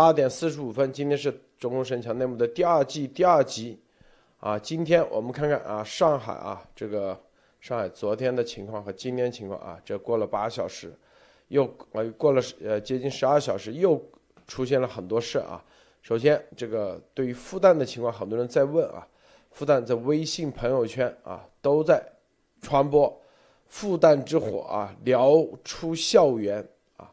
八点四十五分，今天是中共神强内幕的第二季第二集，啊，今天我们看看啊，上海啊，这个上海昨天的情况和今天情况啊，这过了八小时，又呃过了呃接近十二小时，又出现了很多事啊。首先，这个对于复旦的情况，很多人在问啊，复旦在微信朋友圈啊都在传播复旦之火啊，燎出校园啊，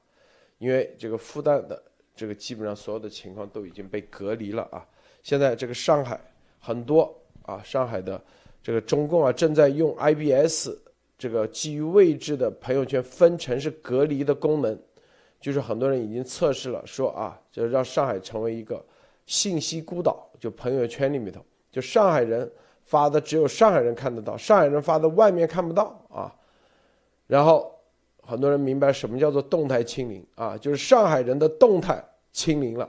因为这个复旦的。这个基本上所有的情况都已经被隔离了啊！现在这个上海很多啊，上海的这个中共啊正在用 IBS 这个基于位置的朋友圈分城市隔离的功能，就是很多人已经测试了，说啊，就让上海成为一个信息孤岛，就朋友圈里面头，就上海人发的只有上海人看得到，上海人发的外面看不到啊，然后。很多人明白什么叫做动态清零啊，就是上海人的动态清零了，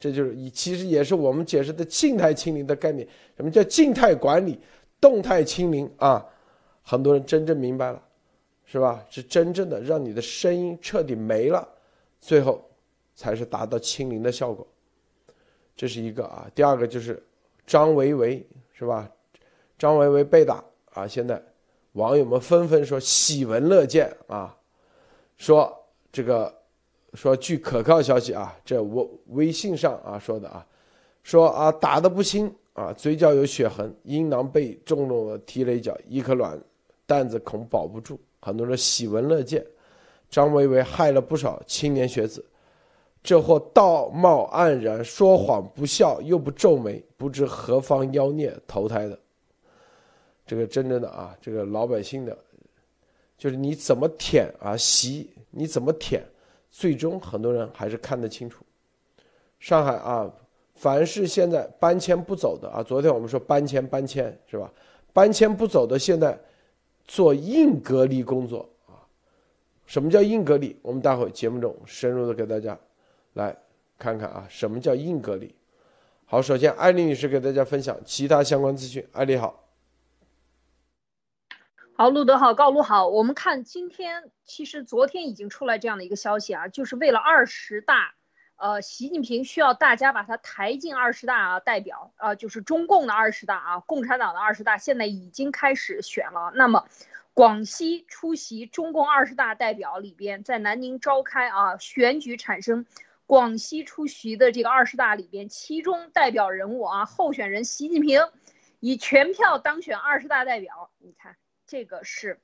这就是以其实也是我们解释的静态清零的概念。什么叫静态管理、动态清零啊？很多人真正明白了，是吧？是真正的让你的声音彻底没了，最后才是达到清零的效果。这是一个啊，第二个就是张维维是吧？张维维被打啊，现在网友们纷纷说喜闻乐见啊。说这个，说据可靠消息啊，这我微信上啊说的啊，说啊打的不轻啊，嘴角有血痕，阴囊被重重的踢了一脚，一颗卵蛋子恐保不住。很多人喜闻乐见，张维维害了不少青年学子，这货道貌岸然，说谎不笑又不皱眉，不知何方妖孽投胎的。这个真正的啊，这个老百姓的。就是你怎么舔啊，吸你怎么舔，最终很多人还是看得清楚。上海啊，凡是现在搬迁不走的啊，昨天我们说搬迁搬迁是吧？搬迁不走的，现在做硬隔离工作啊。什么叫硬隔离？我们待会节目中深入的给大家来看看啊，什么叫硬隔离？好，首先艾丽女士给大家分享其他相关资讯。艾丽好。好，路德好，高卢好。我们看今天，其实昨天已经出来这样的一个消息啊，就是为了二十大，呃，习近平需要大家把他抬进二十大啊，代表啊，就是中共的二十大啊，共产党的二十大现在已经开始选了。那么，广西出席中共二十大代表里边，在南宁召开啊，选举产生广西出席的这个二十大里边，其中代表人物啊，候选人习近平以全票当选二十大代表，你看。这个是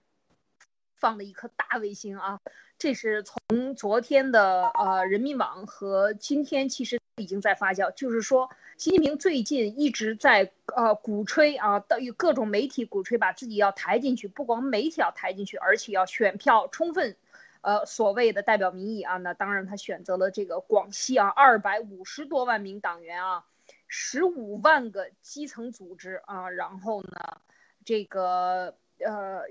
放的一颗大卫星啊！这是从昨天的呃人民网和今天其实已经在发酵，就是说习近平最近一直在呃鼓吹啊，与各种媒体鼓吹把自己要抬进去，不光媒体要抬进去，而且要选票充分，呃所谓的代表民意啊。那当然他选择了这个广西啊，二百五十多万名党员啊，十五万个基层组织啊，然后呢这个。呃，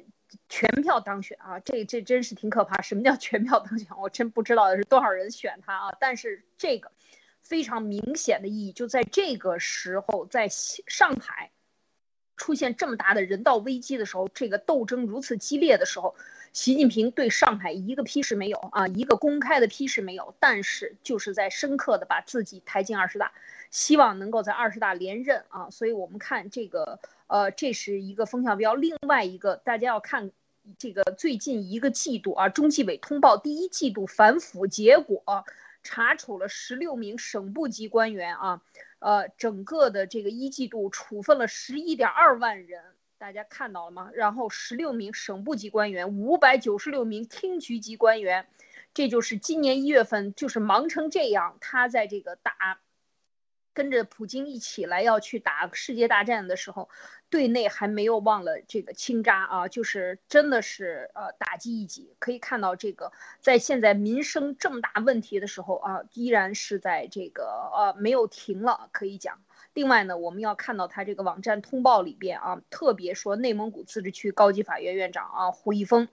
全票当选啊，这这真是挺可怕。什么叫全票当选？我真不知道是多少人选他啊。但是这个非常明显的意义，就在这个时候，在上海出现这么大的人道危机的时候，这个斗争如此激烈的时候，习近平对上海一个批示没有啊，一个公开的批示没有，但是就是在深刻的把自己抬进二十大，希望能够在二十大连任啊。所以我们看这个。呃，这是一个风向标。另外一个，大家要看这个最近一个季度啊，中纪委通报第一季度反腐结果，查处了十六名省部级官员啊，呃，整个的这个一季度处分了十一点二万人，大家看到了吗？然后十六名省部级官员，五百九十六名厅局级官员，这就是今年一月份就是忙成这样，他在这个打。跟着普京一起来要去打世界大战的时候，对内还没有忘了这个清渣啊，就是真的是呃打击一级。可以看到这个在现在民生这么大问题的时候啊，依然是在这个呃没有停了，可以讲。另外呢，我们要看到他这个网站通报里边啊，特别说内蒙古自治区高级法院院长啊胡一峰。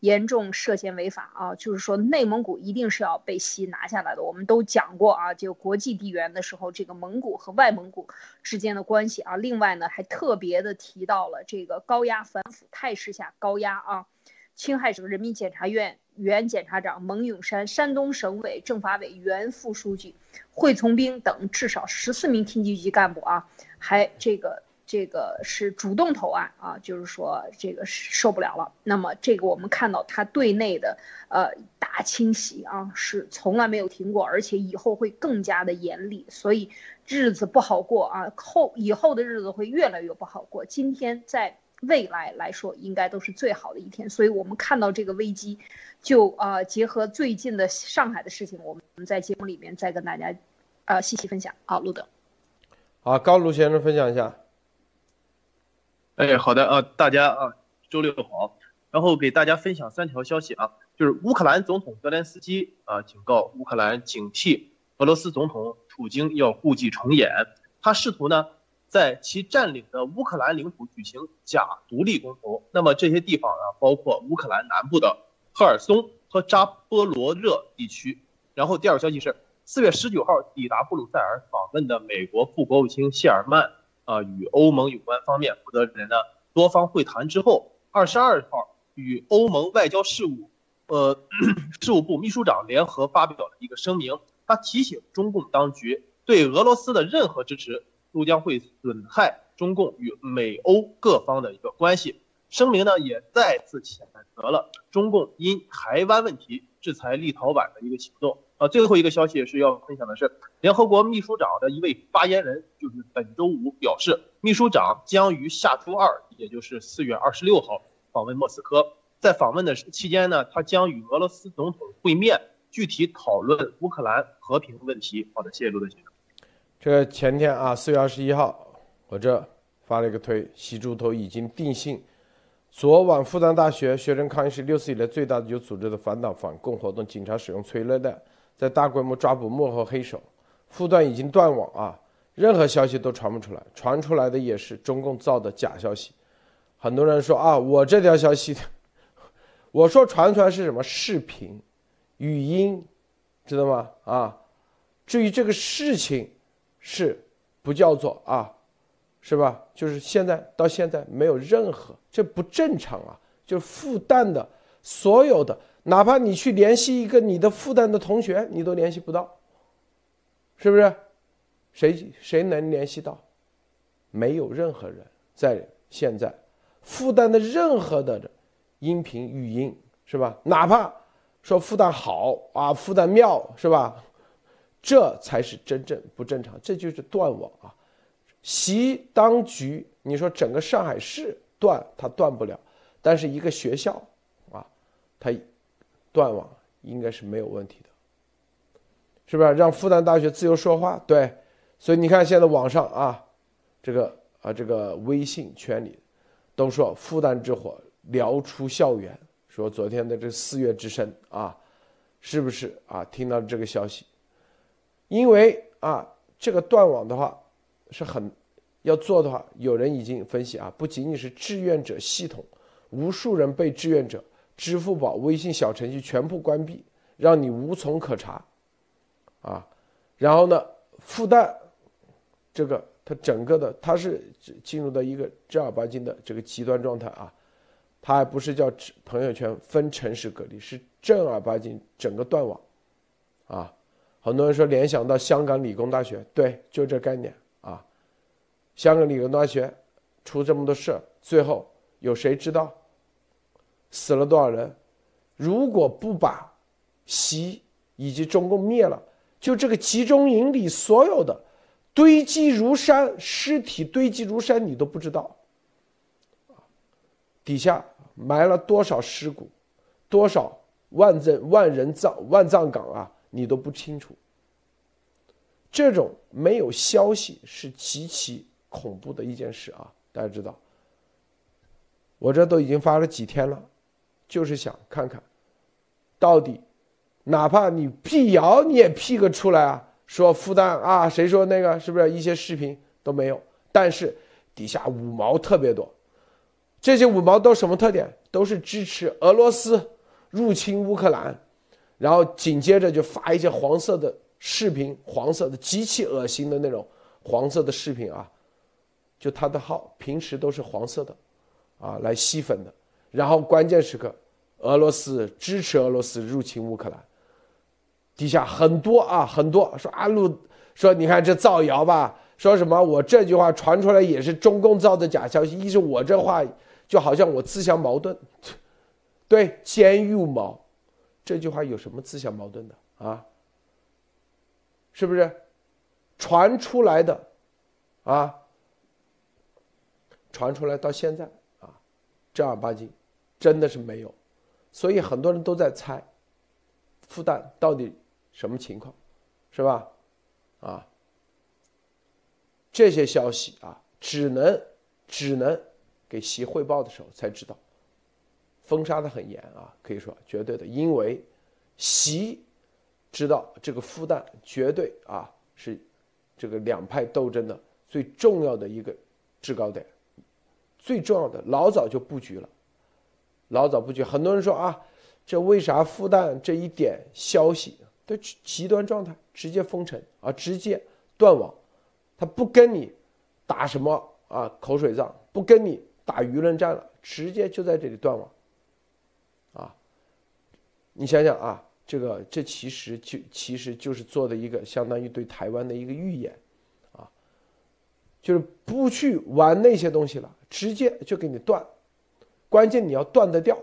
严重涉嫌违法啊！就是说，内蒙古一定是要被西拿下来的。我们都讲过啊，就国际地缘的时候，这个蒙古和外蒙古之间的关系啊。另外呢，还特别的提到了这个高压反腐态势下高压啊。青海省人民检察院原检察长蒙永山、山东省委政法委原副书记惠从兵等至少十四名厅级级干部啊，还这个。这个是主动投案啊，就是说这个受不了了。那么这个我们看到他对内的呃大清洗啊是从来没有停过，而且以后会更加的严厉，所以日子不好过啊，后以后的日子会越来越不好过。今天在未来来说应该都是最好的一天，所以我们看到这个危机，就呃结合最近的上海的事情，我们在节目里面再跟大家呃细细分享。好，路德，好，高卢先生分享一下。哎，好的啊，大家啊，周六好。然后给大家分享三条消息啊，就是乌克兰总统泽连斯基啊警告乌克兰警惕俄罗斯总统普京要故伎重演，他试图呢在其占领的乌克兰领土举行假独立公投。那么这些地方啊，包括乌克兰南部的赫尔松和扎波罗热地区。然后第二个消息是，四月十九号抵达布鲁塞尔访问的美国副国务卿谢尔曼。啊，与欧盟有关方面负责人呢多方会谈之后，二十二号与欧盟外交事务，呃，事务部秘书长联合发表了一个声明，他提醒中共当局，对俄罗斯的任何支持都将会损害中共与美欧各方的一个关系。声明呢也再次谴责了中共因台湾问题制裁立陶宛的一个行动。啊，最后一个消息是要分享的是，联合国秘书长的一位发言人，就是本周五表示，秘书长将于下周二，也就是四月二十六号访问莫斯科。在访问的期间呢，他将与俄罗斯总统会面，具体讨论乌克兰和平问题。好的，谢谢陆德先生。这前天啊，四月二十一号，我这发了一个推，习猪头已经定性。昨晚复旦大学学生抗议是六次以来最大的有组织的反党反共活动，警察使用催泪弹。在大规模抓捕幕后黑手，复段已经断网啊，任何消息都传不出来，传出来的也是中共造的假消息。很多人说啊，我这条消息，我说传出来是什么视频、语音，知道吗？啊，至于这个事情，是不叫做啊，是吧？就是现在到现在没有任何，这不正常啊！就复旦的所有的。哪怕你去联系一个你的复旦的同学，你都联系不到，是不是？谁谁能联系到？没有任何人在现在复旦的任何的音频语音，是吧？哪怕说复旦好啊，复旦妙，是吧？这才是真正不正常，这就是断网啊！习当局，你说整个上海市断，它断不了，但是一个学校啊，它。断网应该是没有问题的，是不是？让复旦大学自由说话，对。所以你看，现在网上啊，这个啊，这个微信圈里都说复旦之火燎出校园，说昨天的这四月之声啊，是不是啊？听到这个消息，因为啊，这个断网的话是很要做的话，有人已经分析啊，不仅仅是志愿者系统，无数人被志愿者。支付宝、微信小程序全部关闭，让你无从可查，啊，然后呢，复旦这个它整个的它是进入到一个正儿八经的这个极端状态啊，它还不是叫朋友圈分城市隔离，是正儿八经整个断网，啊，很多人说联想到香港理工大学，对，就这概念啊，香港理工大学出这么多事最后有谁知道？死了多少人？如果不把习以及中共灭了，就这个集中营里所有的堆积如山尸体堆积如山，你都不知道。底下埋了多少尸骨，多少万人万人葬万葬岗啊，你都不清楚。这种没有消息是极其恐怖的一件事啊！大家知道，我这都已经发了几天了。就是想看看，到底，哪怕你辟谣，你也辟个出来啊！说复旦啊，谁说那个是不是一些视频都没有？但是底下五毛特别多，这些五毛都什么特点？都是支持俄罗斯入侵乌克兰，然后紧接着就发一些黄色的视频，黄色的极其恶心的那种黄色的视频啊！就他的号平时都是黄色的，啊，来吸粉的。然后关键时刻，俄罗斯支持俄罗斯入侵乌克兰，底下很多啊很多说啊路说你看这造谣吧，说什么我这句话传出来也是中共造的假消息，一是我这话就好像我自相矛盾，对，监狱毛，这句话有什么自相矛盾的？啊？是不是？传出来的啊？传出来到现在啊，正儿八经。真的是没有，所以很多人都在猜，复旦到底什么情况，是吧？啊，这些消息啊，只能只能给习汇报的时候才知道，封杀的很严啊，可以说绝对的，因为习。知道这个复旦绝对啊是这个两派斗争的最重要的一个制高点，最重要的老早就布局了，老早布局。很多人说啊，这为啥复旦这一点消息的极端状态直接封城啊，直接断网，他不跟你打什么啊口水仗，不跟你打舆论战了，直接就在这里断网。啊，你想想啊。这个这其实就其实就是做的一个相当于对台湾的一个预演，啊，就是不去玩那些东西了，直接就给你断，关键你要断得掉，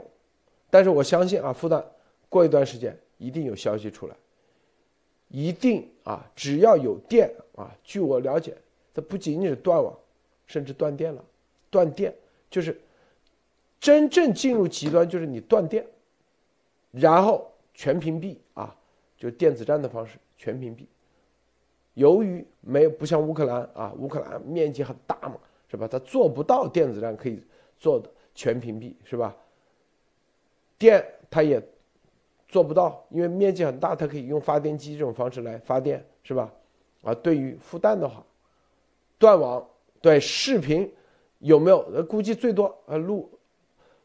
但是我相信啊，复旦过一段时间一定有消息出来，一定啊，只要有电啊，据我了解，它不仅仅是断网，甚至断电了，断电就是真正进入极端，就是你断电，然后。全屏蔽啊，就电子战的方式，全屏蔽。由于没有不像乌克兰啊，乌克兰面积很大嘛，是吧？它做不到电子战可以做的全屏蔽，是吧？电它也做不到，因为面积很大，它可以用发电机这种方式来发电，是吧？啊，对于复旦的话，断网，对视频有没有？呃，估计最多呃录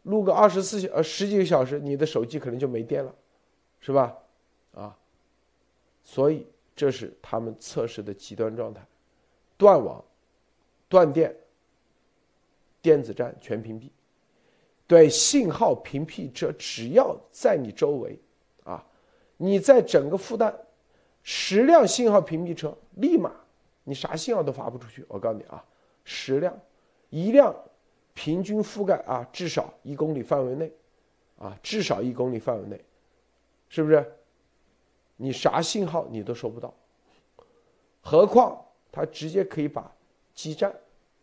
录个二十四小呃十几个小时，你的手机可能就没电了。是吧？啊，所以这是他们测试的极端状态：断网、断电、电子战全屏蔽。对信号屏蔽者，只要在你周围，啊，你在整个复旦十辆信号屏蔽车，立马你啥信号都发不出去。我告诉你啊，十辆，一辆平均覆盖啊至少一公里范围内，啊至少一公里范围内。是不是？你啥信号你都收不到，何况他直接可以把基站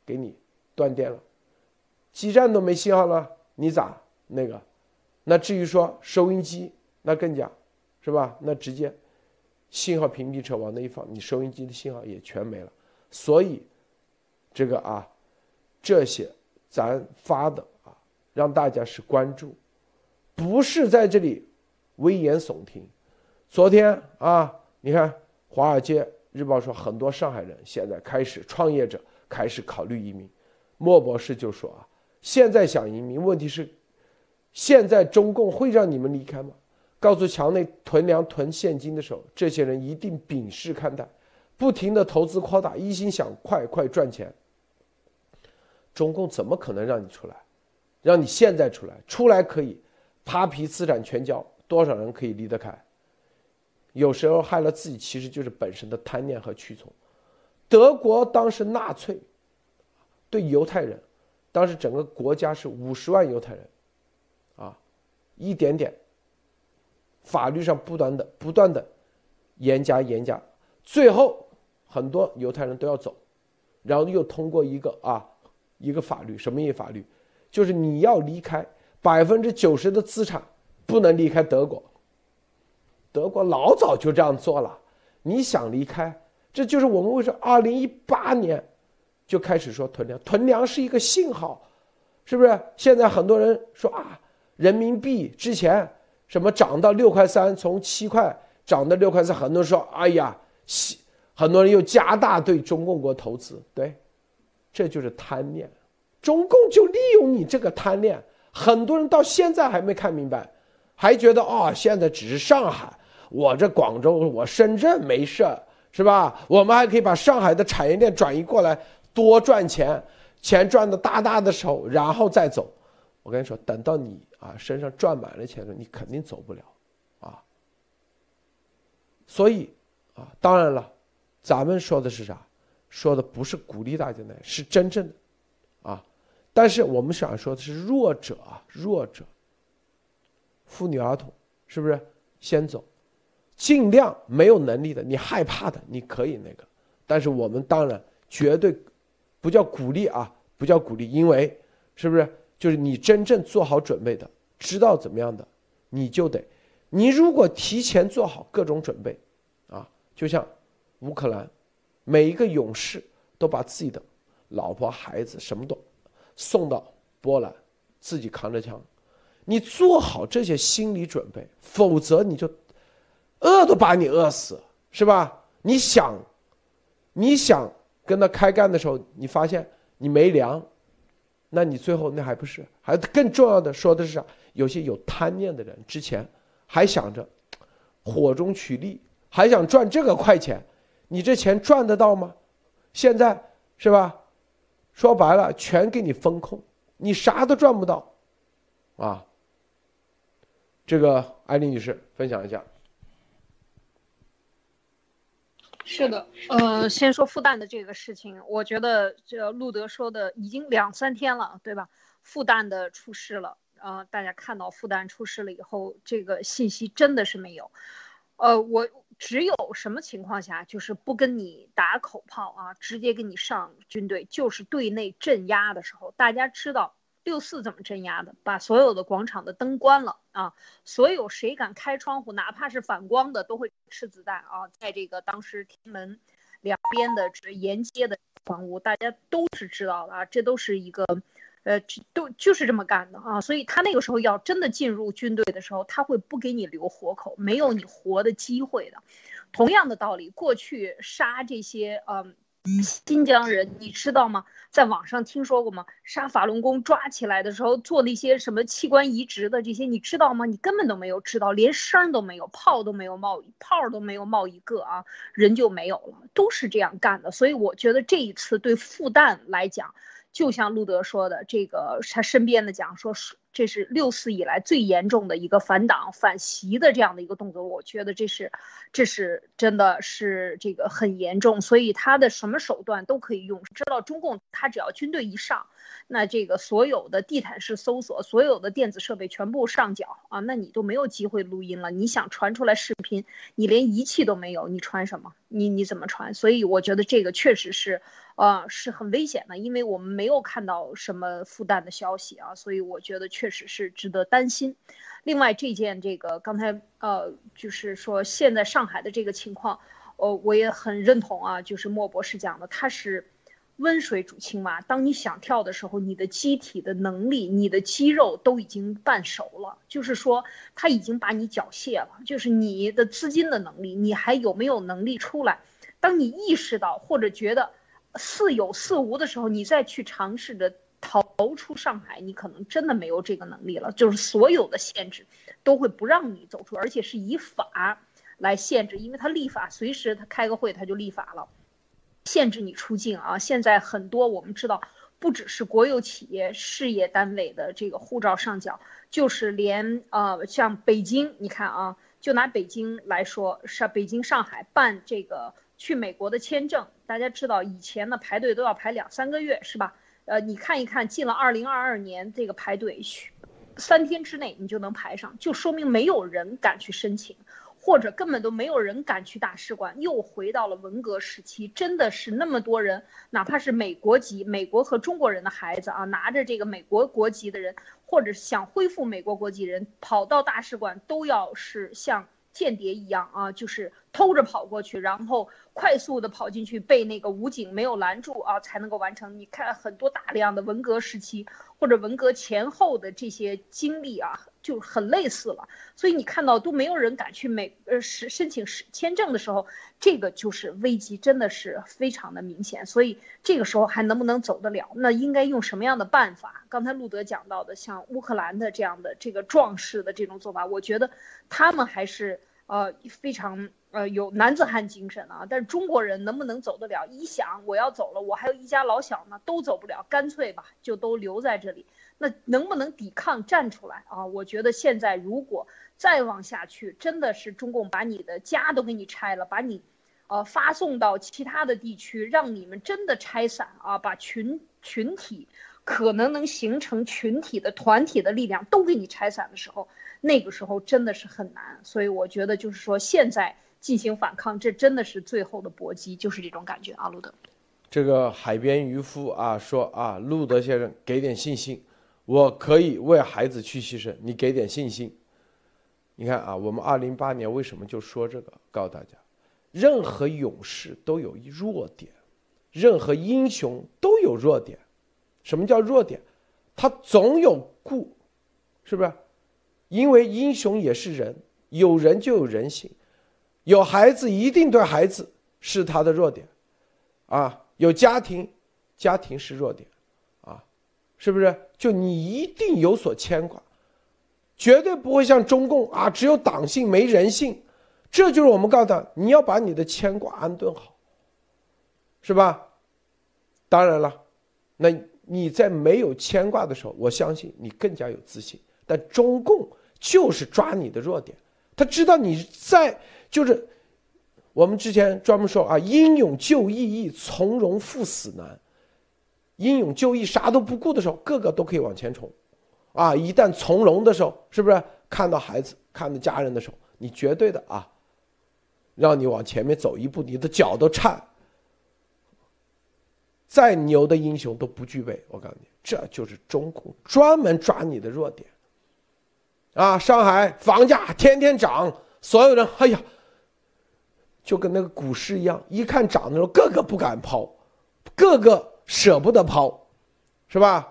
给你断电了，基站都没信号了，你咋那个？那至于说收音机，那更加是吧？那直接信号屏蔽车往那一放，你收音机的信号也全没了。所以这个啊，这些咱发的啊，让大家是关注，不是在这里。危言耸听，昨天啊，你看《华尔街日报》说，很多上海人现在开始创业者开始考虑移民。莫博士就说啊，现在想移民，问题是现在中共会让你们离开吗？告诉墙内囤粮囤现金的时候，这些人一定鄙视看待，不停的投资扩大，一心想快快赚钱。中共怎么可能让你出来？让你现在出来？出来可以，扒皮资产全交。多少人可以离得开？有时候害了自己，其实就是本身的贪念和屈从。德国当时纳粹对犹太人，当时整个国家是五十万犹太人，啊，一点点，法律上不断的不断的严加严加，最后很多犹太人都要走，然后又通过一个啊一个法律，什么一法律？就是你要离开百分之九十的资产。不能离开德国。德国老早就这样做了。你想离开，这就是我们为什么二零一八年就开始说囤粮。囤粮是一个信号，是不是？现在很多人说啊，人民币之前什么涨到六块三，从七块涨到六块三，很多人说，哎呀，很多人又加大对中共国投资。对，这就是贪念。中共就利用你这个贪念，很多人到现在还没看明白。还觉得哦，现在只是上海，我这广州，我深圳没事是吧？我们还可以把上海的产业链转移过来，多赚钱，钱赚的大大的时候，然后再走。我跟你说，等到你啊身上赚满了钱的时候，你肯定走不了，啊。所以啊，当然了，咱们说的是啥？说的不是鼓励大家呢，是真正的，啊。但是我们想说的是弱者啊，弱者，妇女儿童，是不是先走？尽量没有能力的，你害怕的，你可以那个。但是我们当然绝对不叫鼓励啊，不叫鼓励，因为是不是？就是你真正做好准备的，知道怎么样的，你就得。你如果提前做好各种准备，啊，就像乌克兰，每一个勇士都把自己的老婆孩子什么都送到波兰，自己扛着枪。你做好这些心理准备，否则你就饿都把你饿死，是吧？你想，你想跟他开干的时候，你发现你没粮。那你最后那还不是？还更重要的说的是啥？有些有贪念的人，之前还想着火中取栗，还想赚这个快钱，你这钱赚得到吗？现在是吧？说白了，全给你风控，你啥都赚不到，啊。这个艾丽女士分享一下。是的，呃，先说复旦的这个事情，我觉得这路德说的已经两三天了，对吧？复旦的出事了，呃，大家看到复旦出事了以后，这个信息真的是没有，呃，我只有什么情况下就是不跟你打口炮啊，直接给你上军队，就是对内镇压的时候，大家知道。六四怎么镇压的？把所有的广场的灯关了啊！所有谁敢开窗户，哪怕是反光的，都会吃子弹啊！在这个当时天安门两边的这沿街的房屋，大家都是知道的啊！这都是一个，呃，都就是这么干的啊！所以他那个时候要真的进入军队的时候，他会不给你留活口，没有你活的机会的。同样的道理，过去杀这些，嗯。新疆人，你知道吗？在网上听说过吗？杀法轮功抓起来的时候做那些什么器官移植的这些，你知道吗？你根本都没有知道，连声都没有，炮都没有冒，炮都没有冒一个啊，人就没有了，都是这样干的。所以我觉得这一次对复旦来讲，就像路德说的，这个他身边的讲说是。这是六四以来最严重的一个反党反袭的这样的一个动作，我觉得这是，这是真的是这个很严重，所以他的什么手段都可以用。知道中共他只要军队一上，那这个所有的地毯式搜索，所有的电子设备全部上缴啊，那你都没有机会录音了。你想传出来视频，你连仪器都没有，你传什么？你你怎么传？所以我觉得这个确实是。呃，是很危险的，因为我们没有看到什么复旦的消息啊，所以我觉得确确实是值得担心。另外，这件这个刚才呃，就是说现在上海的这个情况，呃，我也很认同啊，就是莫博士讲的，它是温水煮青蛙。当你想跳的时候，你的机体的能力、你的肌肉都已经半熟了，就是说他已经把你缴械了，就是你的资金的能力，你还有没有能力出来？当你意识到或者觉得。似有似无的时候，你再去尝试着逃出上海，你可能真的没有这个能力了。就是所有的限制都会不让你走出，而且是以法来限制，因为他立法随时他开个会他就立法了，限制你出境啊。现在很多我们知道，不只是国有企业、事业单位的这个护照上缴，就是连呃像北京，你看啊，就拿北京来说，上北京、上海办这个。去美国的签证，大家知道以前呢排队都要排两三个月，是吧？呃，你看一看，进了二零二二年这个排队，三天之内你就能排上，就说明没有人敢去申请，或者根本都没有人敢去大使馆，又回到了文革时期。真的是那么多人，哪怕是美国籍、美国和中国人的孩子啊，拿着这个美国国籍的人，或者想恢复美国国籍人，跑到大使馆都要是像间谍一样啊，就是偷着跑过去，然后。快速的跑进去，被那个武警没有拦住啊，才能够完成。你看很多大量的文革时期或者文革前后的这些经历啊，就很类似了。所以你看到都没有人敢去美呃申申请签证的时候，这个就是危机，真的是非常的明显。所以这个时候还能不能走得了？那应该用什么样的办法？刚才路德讲到的，像乌克兰的这样的这个壮士的这种做法，我觉得他们还是。呃，非常呃有男子汉精神啊。但是中国人能不能走得了？一想我要走了，我还有一家老小呢，都走不了，干脆吧，就都留在这里。那能不能抵抗站出来啊？我觉得现在如果再往下去，真的是中共把你的家都给你拆了，把你，呃，发送到其他的地区，让你们真的拆散啊，把群群体可能能形成群体的团体的力量都给你拆散的时候，那个时候真的是很难。所以我觉得就是说，现在进行反抗，这真的是最后的搏击，就是这种感觉啊，路德。这个海边渔夫啊说啊，路德先生给点信心。我可以为孩子去牺牲，你给点信心。你看啊，我们二零八年为什么就说这个？告诉大家，任何勇士都有弱点，任何英雄都有弱点。什么叫弱点？他总有故，是不是？因为英雄也是人，有人就有人性，有孩子一定对孩子是他的弱点，啊，有家庭，家庭是弱点。啊是不是？就你一定有所牵挂，绝对不会像中共啊，只有党性没人性。这就是我们告诉他，你要把你的牵挂安顿好，是吧？当然了，那你在没有牵挂的时候，我相信你更加有自信。但中共就是抓你的弱点，他知道你在，就是我们之前专门说啊，英勇就义易，从容赴死难。英勇就义，啥都不顾的时候，个个都可以往前冲，啊！一旦从容的时候，是不是看到孩子、看到家人的时候，你绝对的啊，让你往前面走一步，你的脚都颤。再牛的英雄都不具备，我告诉你，这就是中共专门抓你的弱点。啊！上海房价天天涨，所有人，哎呀，就跟那个股市一样，一看涨的时候，个个不敢抛，个个。舍不得抛，是吧？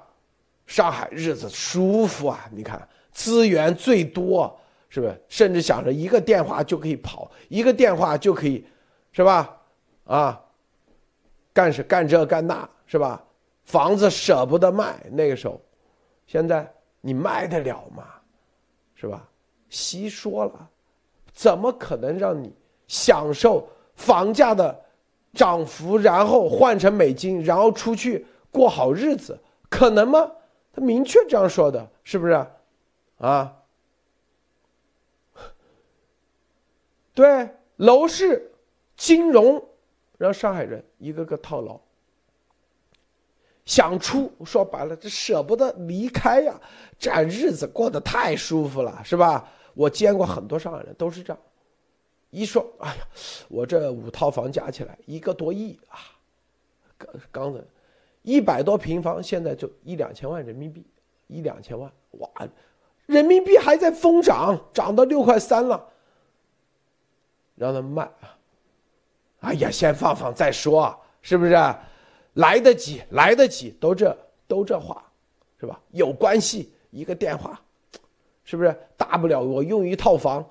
上海日子舒服啊！你看资源最多，是不是？甚至想着一个电话就可以跑，一个电话就可以，是吧？啊，干是干这干那，是吧？房子舍不得卖，那个时候，现在你卖得了吗？是吧？稀说了，怎么可能让你享受房价的？涨幅，然后换成美金，然后出去过好日子，可能吗？他明确这样说的，是不是？啊？对，楼市、金融，让上海人一个个套牢，想出，说白了，这舍不得离开呀，这日子过得太舒服了，是吧？我见过很多上海人都是这样。一说，哎呀，我这五套房加起来一个多亿啊，刚刚的，一百多平方，现在就一两千万人民币，一两千万，哇，人民币还在疯涨，涨到六块三了，让他卖啊，哎呀，先放放再说，是不是？来得及，来得及，都这都这话，是吧？有关系，一个电话，是不是？大不了我用一套房，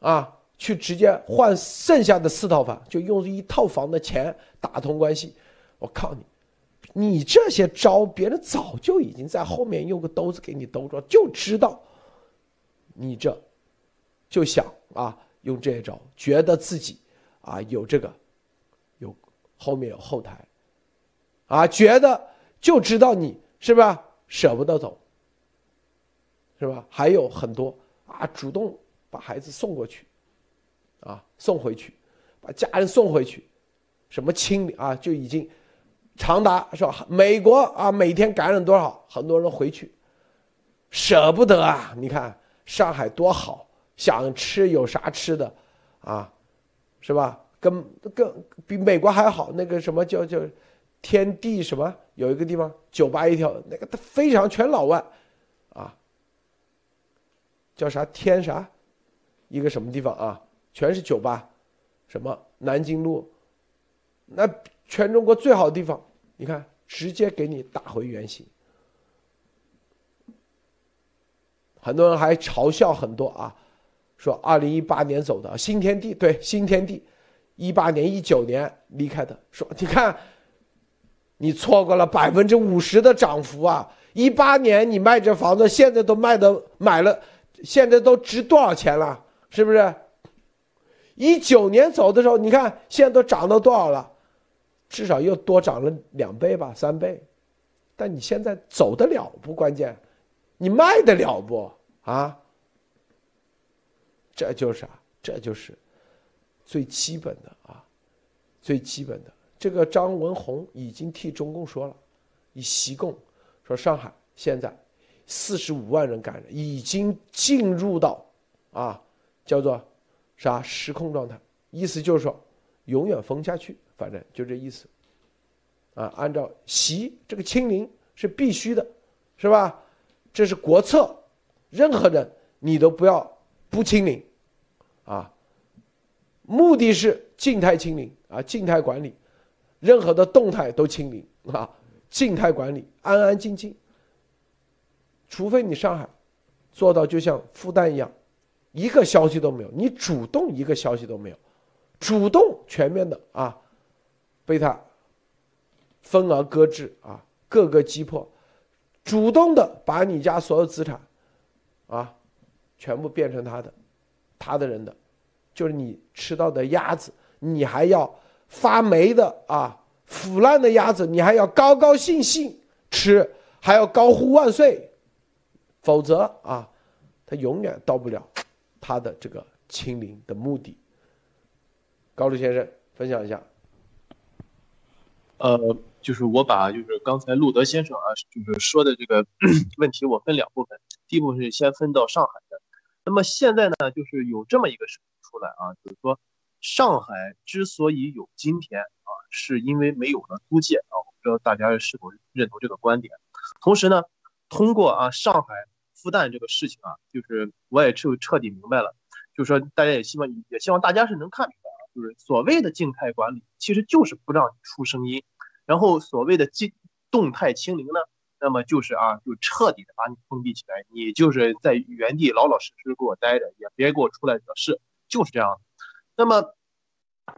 啊。去直接换剩下的四套房，就用一套房的钱打通关系。我靠你，你这些招，别人早就已经在后面用个兜子给你兜着，就知道你这就想啊用这些招，觉得自己啊有这个有后面有后台啊，觉得就知道你是吧舍不得走，是吧？还有很多啊主动把孩子送过去。啊，送回去，把家人送回去，什么清理啊，就已经长达是吧？美国啊，每天感染多少？很多人回去，舍不得啊！你看上海多好，想吃有啥吃的，啊，是吧？跟跟比美国还好，那个什么叫叫天地什么？有一个地方酒吧一条，那个他非常全老外，啊，叫啥天啥？一个什么地方啊？全是酒吧，什么南京路，那全中国最好的地方，你看直接给你打回原形。很多人还嘲笑很多啊，说二零一八年走的新天地，对新天地，一八年一九年离开的，说你看，你错过了百分之五十的涨幅啊！一八年你卖这房子，现在都卖的买了，现在都值多少钱了？是不是？一九年走的时候，你看现在都涨到多少了？至少又多涨了两倍吧，三倍。但你现在走得了不？关键，你卖得了不？啊？这就是啊？这就是最基本的啊，最基本的。这个张文宏已经替中共说了，以习共说上海现在四十五万人感染，已经进入到啊叫做啥失控状态，意思就是说永远封下去，反正就这意思。啊，按照习这个清零是必须的，是吧？这是国策，任何人你都不要不清零，啊，目的是静态清零啊，静态管理。任何的动态都清零啊，静态管理，安安静静。除非你上海做到就像复旦一样，一个消息都没有，你主动一个消息都没有，主动全面的啊，被他分而搁置啊，各个击破，主动的把你家所有资产啊，全部变成他的，他的人的，就是你吃到的鸭子，你还要。发霉的啊，腐烂的鸭子，你还要高高兴兴吃，还要高呼万岁，否则啊，他永远到不了他的这个清零的目的。高路先生分享一下。呃，就是我把就是刚才路德先生啊，就是说的这个 问题，我分两部分。第一部分是先分到上海的，那么现在呢，就是有这么一个事情出来啊，就是说。上海之所以有今天啊，是因为没有了租界啊。我不知道大家是否认同这个观点。同时呢，通过啊上海复旦这个事情啊，就是我也彻彻底明白了，就是说大家也希望也希望大家是能看出来啊，就是所谓的静态管理其实就是不让你出声音，然后所谓的静动态清零呢，那么就是啊就彻底的把你封闭起来，你就是在原地老老实实给我待着，也别给我出来惹事，就是这样。那么，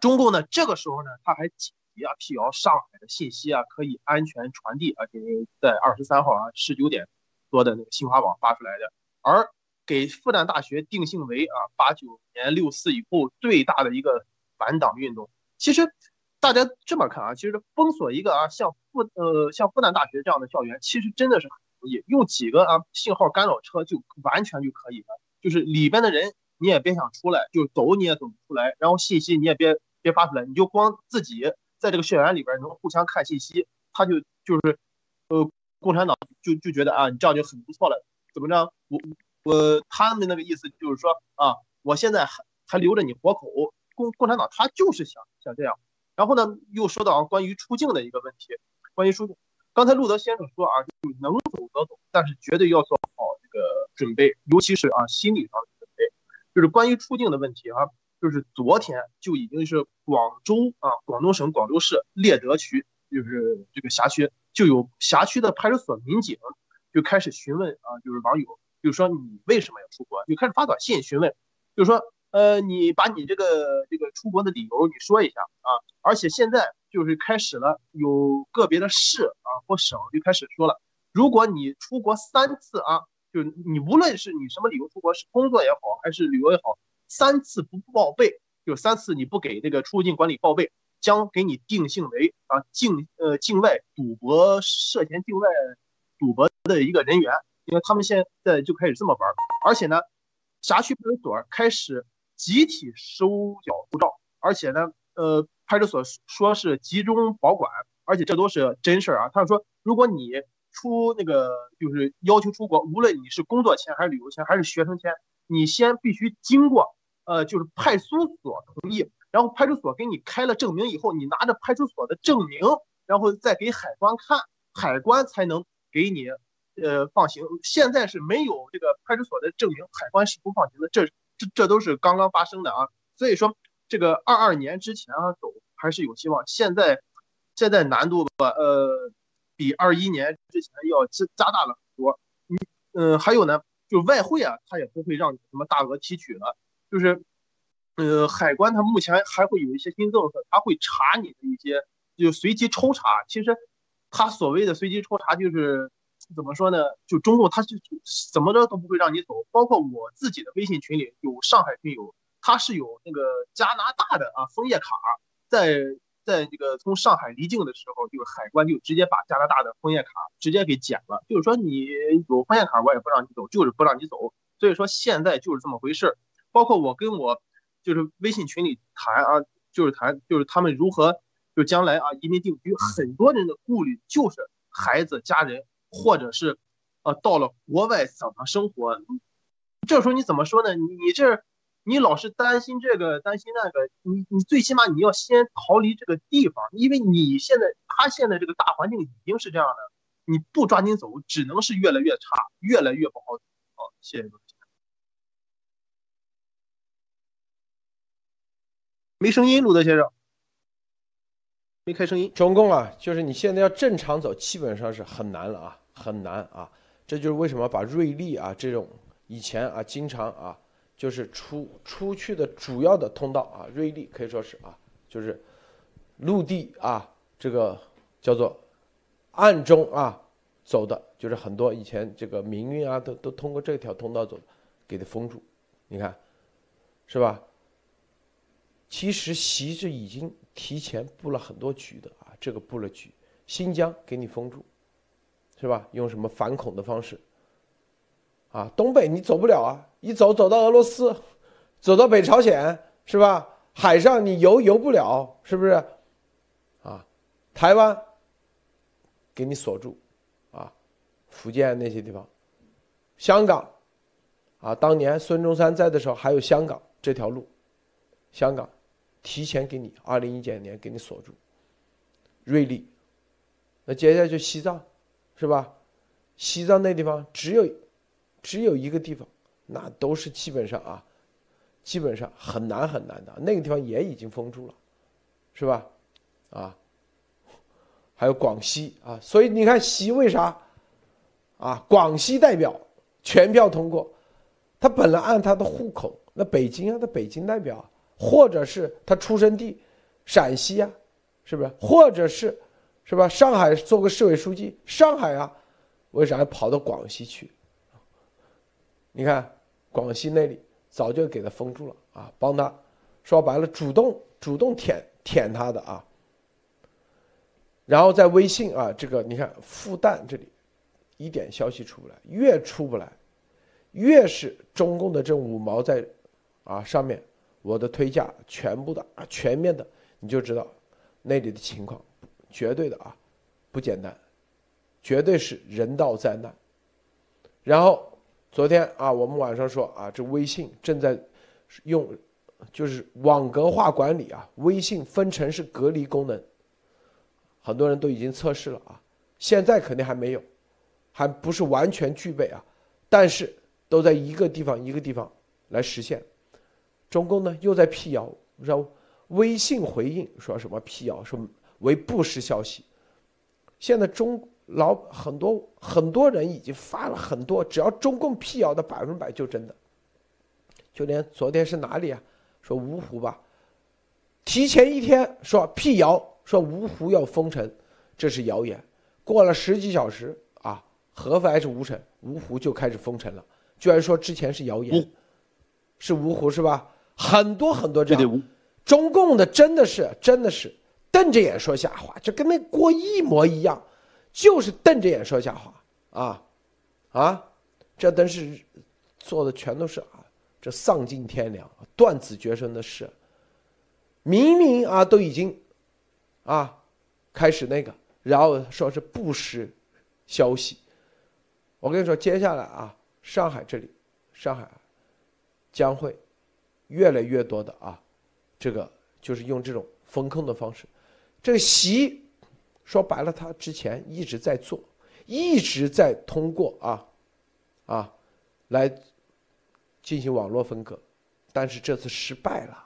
中共呢？这个时候呢，他还紧急啊辟谣上海的信息啊可以安全传递，而且在二十三号啊十九点多的那个新华网发出来的，而给复旦大学定性为啊八九年六四以后最大的一个反党运动。其实大家这么看啊，其实封锁一个啊像复呃像复旦大学这样的校园，其实真的是很容易，用几个啊信号干扰车就完全就可以了，就是里边的人。你也别想出来，就走你也走不出来，然后信息你也别别发出来，你就光自己在这个校园里边能互相看信息，他就就是，呃，共产党就就觉得啊，你这样就很不错了，怎么着？我我他们那个意思就是说啊，我现在还还留着你活口，共共产党他就是想想这样。然后呢，又说到关于出境的一个问题，关于出境，刚才路德先生说啊，就能走则走，但是绝对要做好这个准备，尤其是啊心理上。就是关于出境的问题啊，就是昨天就已经是广州啊，广东省广州市猎德区，就是这个辖区就有辖区的派出所民警就开始询问啊，就是网友，就是说你为什么要出国？就开始发短信询问，就是说呃，你把你这个这个出国的理由你说一下啊，而且现在就是开始了，有个别的市啊或省就开始说了，如果你出国三次啊。就你无论是你什么理由出国，是工作也好，还是旅游也好，三次不报备，就三次你不给这个出入境管理报备，将给你定性为啊境呃境外赌博涉嫌境外赌博的一个人员，因为他们现在就开始这么玩，而且呢，辖区派出所开始集体收缴护照，而且呢，呃，派出所说是集中保管，而且这都是真事儿啊。他说，如果你出那个就是要求出国，无论你是工作签还是旅游签还是学生签，你先必须经过呃就是派出所同意，然后派出所给你开了证明以后，你拿着派出所的证明，然后再给海关看，海关才能给你呃放行。现在是没有这个派出所的证明，海关是不放行的。这这这都是刚刚发生的啊，所以说这个二二年之前啊走还是有希望。现在现在难度吧，呃。比二一年之前要加加大了很多，嗯还有呢，就外汇啊，它也不会让你什么大额提取了，就是，呃海关它目前还会有一些新政策，它会查你的一些，就随机抽查。其实，它所谓的随机抽查就是怎么说呢？就中共它是怎么着都不会让你走。包括我自己的微信群里有上海群友，他是有那个加拿大的啊枫叶卡，在在这个从上海离境的时候，就是海关就直接把加拿大的枫叶卡直接给剪了，就是说你有枫叶卡我也不让你走，就是不让你走。所以说现在就是这么回事包括我跟我就是微信群里谈啊，就是谈就是他们如何就将来啊移民定居，很多人的顾虑就是孩子、家人，或者是呃到了国外怎么生活。这时候你怎么说呢？你你这。你老是担心这个担心那个，你你最起码你要先逃离这个地方，因为你现在他现在这个大环境已经是这样的，你不抓紧走，只能是越来越差，越来越不好走。好，谢谢各位。没声音，鲁德先生，没开声音。中共啊，就是你现在要正常走，基本上是很难了啊，很难啊。这就是为什么把瑞丽啊这种以前啊经常啊。就是出出去的主要的通道啊，瑞丽可以说是啊，就是陆地啊，这个叫做暗中啊走的，就是很多以前这个民运啊，都都通过这条通道走，给它封住，你看是吧？其实习是已经提前布了很多局的啊，这个布了局，新疆给你封住，是吧？用什么反恐的方式？啊，东北你走不了啊！一走走到俄罗斯，走到北朝鲜是吧？海上你游游不了，是不是？啊，台湾给你锁住，啊，福建那些地方，香港，啊，当年孙中山在的时候还有香港这条路，香港提前给你二零一九年给你锁住，瑞丽，那接下来就西藏，是吧？西藏那地方只有。只有一个地方，那都是基本上啊，基本上很难很难的。那个地方也已经封住了，是吧？啊，还有广西啊，所以你看习为啥啊？广西代表全票通过，他本来按他的户口，那北京啊，他北京代表，或者是他出生地陕西啊，是不是？或者是是吧？上海做个市委书记，上海啊，为啥要跑到广西去？你看，广西那里早就给他封住了啊，帮他说白了，主动主动舔舔他的啊。然后在微信啊，这个你看复旦这里一点消息出不来，越出不来，越是中共的这五毛在啊上面，我的推价全部的啊全面的，你就知道那里的情况绝对的啊不简单，绝对是人道灾难。然后。昨天啊，我们晚上说啊，这微信正在用，就是网格化管理啊，微信分城市隔离功能，很多人都已经测试了啊，现在肯定还没有，还不是完全具备啊，但是都在一个地方一个地方来实现。中共呢又在辟谣，让微信回应说什么辟谣，说为不实消息。现在中。老很多很多人已经发了很多，只要中共辟谣的百分百就真的。就连昨天是哪里啊？说芜湖吧，提前一天说辟谣，说芜湖要封城，这是谣言。过了十几小时啊，合肥还是吴城，芜湖就开始封城了，居然说之前是谣言，是芜湖是吧？很多很多这样，中共的真的是真的是瞪着眼说瞎话，就跟那锅一模一样。就是瞪着眼说瞎话啊，啊，这都是做的全都是啊，这丧尽天良、断子绝孙的事。明明啊都已经啊开始那个，然后说是不实消息。我跟你说，接下来啊，上海这里，上海将会越来越多的啊，这个就是用这种风控的方式，这个习。说白了，他之前一直在做，一直在通过啊，啊，来进行网络分割，但是这次失败了。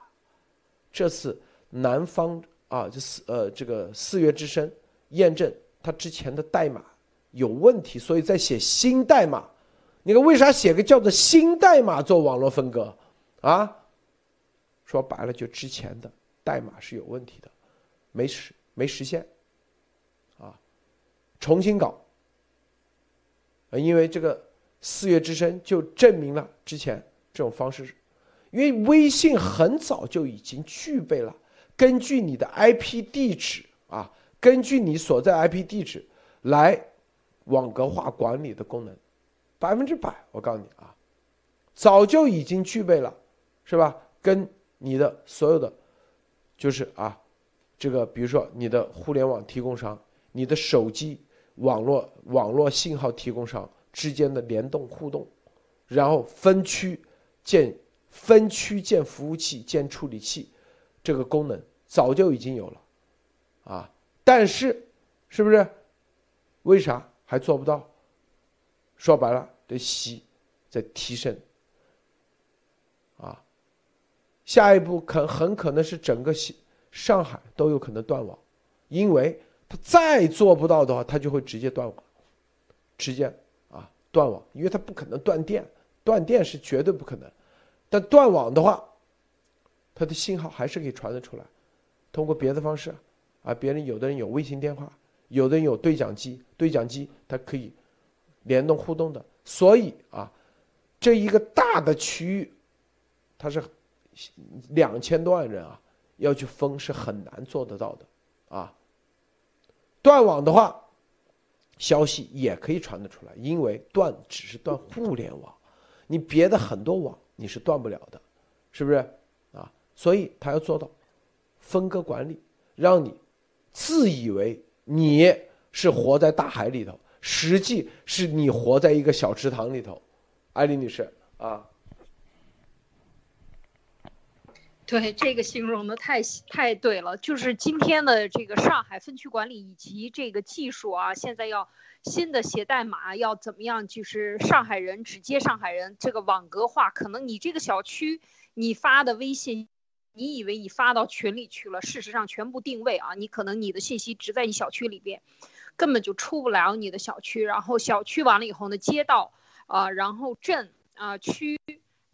这次南方啊，就四呃这个四月之声验证他之前的代码有问题，所以在写新代码。你看为啥写个叫做新代码做网络分割啊？说白了，就之前的代码是有问题的，没实没实现。重新搞，因为这个四月之声就证明了之前这种方式，因为微信很早就已经具备了根据你的 IP 地址啊，根据你所在 IP 地址来网格化管理的功能，百分之百，我告诉你啊，早就已经具备了，是吧？跟你的所有的，就是啊，这个比如说你的互联网提供商、你的手机网络网络信号提供商之间的联动互动，然后分区建。分区建服务器、建处理器，这个功能早就已经有了，啊，但是，是不是？为啥还做不到？说白了，这西在提升，啊，下一步可很可能是整个西上海都有可能断网，因为他再做不到的话，他就会直接断网，直接啊断网，因为他不可能断电，断电是绝对不可能。但断网的话，它的信号还是可以传得出来，通过别的方式，啊，别人有的人有卫星电话，有的人有对讲机，对讲机它可以联动互动的，所以啊，这一个大的区域，它是两千多万人啊，要去封是很难做得到的，啊，断网的话，消息也可以传得出来，因为断只是断互联网，你别的很多网。你是断不了的，是不是啊？所以他要做到分割管理，让你自以为你是活在大海里头，实际是你活在一个小池塘里头。艾丽女士啊，对这个形容的太太对了，就是今天的这个上海分区管理以及这个技术啊，现在要。新的写代码要怎么样？就是上海人只接上海人，这个网格化，可能你这个小区你发的微信，你以为你发到群里去了，事实上全部定位啊，你可能你的信息只在你小区里边，根本就出不了你的小区。然后小区完了以后呢，街道啊，然后镇啊，区，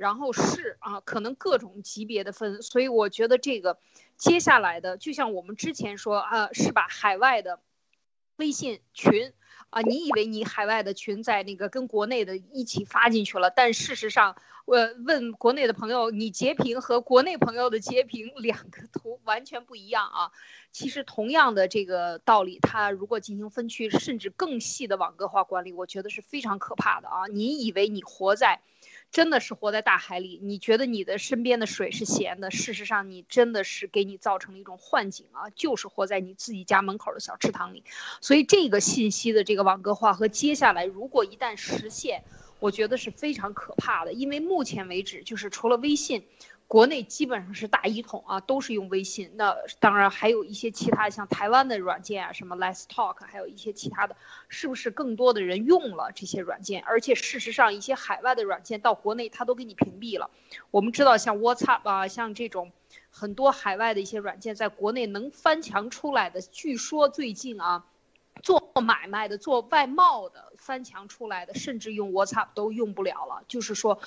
然后是啊，可能各种级别的分。所以我觉得这个接下来的，就像我们之前说啊，是把海外的微信群。啊，你以为你海外的群在那个跟国内的一起发进去了，但事实上，我问国内的朋友，你截屏和国内朋友的截屏两个图完全不一样啊。其实同样的这个道理，它如果进行分区，甚至更细的网格化管理，我觉得是非常可怕的啊。你以为你活在？真的是活在大海里，你觉得你的身边的水是咸的，事实上你真的是给你造成了一种幻境啊，就是活在你自己家门口的小池塘里。所以这个信息的这个网格化和接下来如果一旦实现，我觉得是非常可怕的，因为目前为止就是除了微信。国内基本上是大一统啊，都是用微信。那当然还有一些其他像台湾的软件啊，什么 Let's Talk，还有一些其他的，是不是更多的人用了这些软件？而且事实上，一些海外的软件到国内它都给你屏蔽了。我们知道，像 WhatsApp 啊，像这种很多海外的一些软件，在国内能翻墙出来的，据说最近啊，做买卖的、做外贸的翻墙出来的，甚至用 WhatsApp 都用不了了。就是说。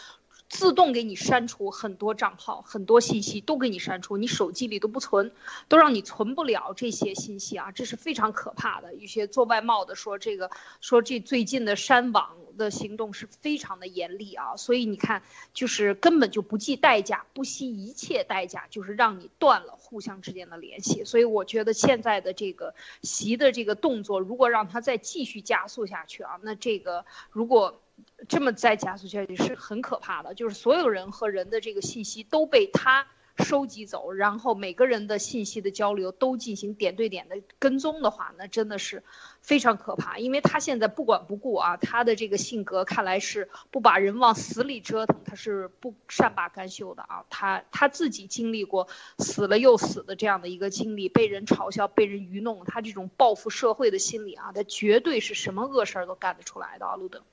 自动给你删除很多账号，很多信息都给你删除，你手机里都不存，都让你存不了这些信息啊，这是非常可怕的。一些做外贸的说这个，说这最近的删网的行动是非常的严厉啊，所以你看，就是根本就不计代价，不惜一切代价，就是让你断了互相之间的联系。所以我觉得现在的这个习的这个动作，如果让他再继续加速下去啊，那这个如果。这么再加速下去是很可怕的，就是所有人和人的这个信息都被他收集走，然后每个人的信息的交流都进行点对点的跟踪的话，那真的是非常可怕。因为他现在不管不顾啊，他的这个性格看来是不把人往死里折腾，他是不善罢甘休的啊。他他自己经历过死了又死的这样的一个经历，被人嘲笑、被人愚弄，他这种报复社会的心理啊，他绝对是什么恶事儿都干得出来的啊，路德。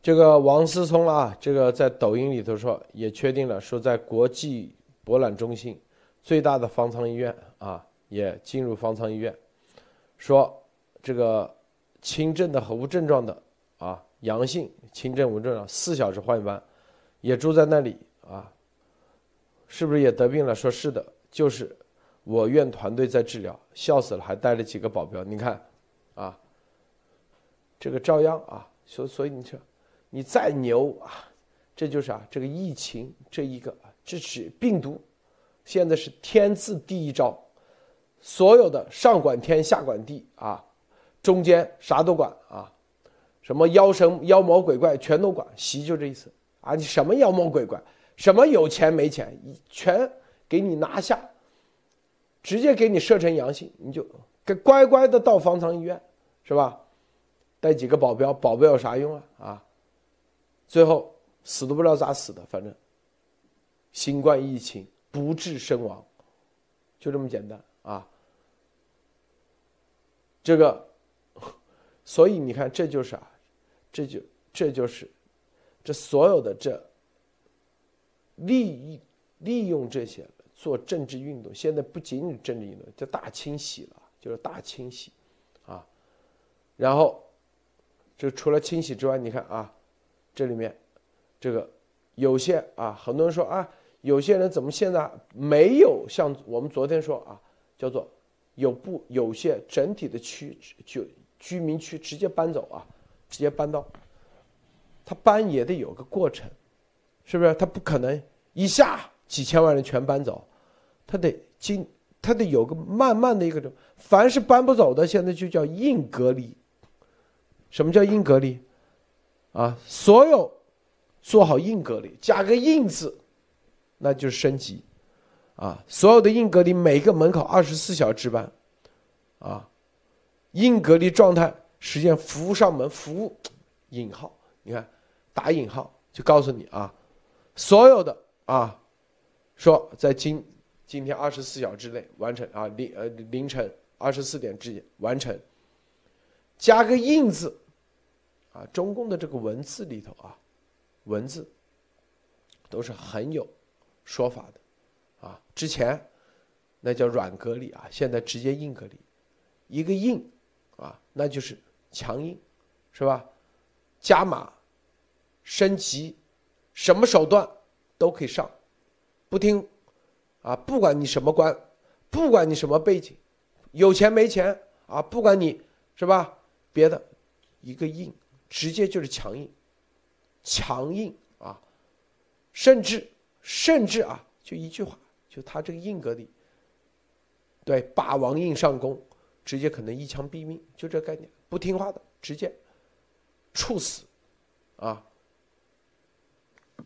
这个王思聪啊，这个在抖音里头说也确定了，说在国际博览中心最大的方舱医院啊，也进入方舱医院，说这个轻症的和无症状的啊，阳性轻症无症状四小时换班，也住在那里啊，是不是也得病了？说是的，就是我院团队在治疗，笑死了，还带了几个保镖，你看啊，这个照样啊，所所以你说。你再牛啊，这就是啊，这个疫情这一个这是病毒，现在是天字第一招，所有的上管天下管地啊，中间啥都管啊，什么妖神妖魔鬼怪全都管，习就这意思啊，你什么妖魔鬼怪，什么有钱没钱，全给你拿下，直接给你设成阳性，你就给乖乖的到方舱医院，是吧？带几个保镖，保镖有啥用啊？啊，最后死都不知道咋死的，反正新冠疫情不治身亡，就这么简单啊。这个，所以你看，这就是啊，这就这就是这所有的这利利用这些做政治运动，现在不仅仅政治运动，叫大清洗了，就是大清洗啊，然后。这除了清洗之外，你看啊，这里面，这个有些啊，很多人说啊，有些人怎么现在没有像我们昨天说啊，叫做有不有些整体的区就居民区直接搬走啊，直接搬到，他搬也得有个过程，是不是？他不可能一下几千万人全搬走，他得经他得有个慢慢的一个，凡是搬不走的，现在就叫硬隔离。什么叫硬隔离？啊，所有做好硬隔离，加个硬字，那就是升级，啊，所有的硬隔离，每个门口二十四小时值班，啊，硬隔离状态实现服务上门，服务引号，你看打引号就告诉你啊，所有的啊，说在今今天二十四小时之内完成啊，凌呃凌晨二十四点之前完成。加个印字，啊，中共的这个文字里头啊，文字都是很有说法的，啊，之前那叫软隔离啊，现在直接硬隔离，一个硬啊，那就是强硬，是吧？加码、升级，什么手段都可以上，不听啊，不管你什么官，不管你什么背景，有钱没钱啊，不管你是吧？别的，一个硬，直接就是强硬，强硬啊，甚至甚至啊，就一句话，就他这个硬格的，对，霸王硬上弓，直接可能一枪毙命，就这概念，不听话的直接处死，啊，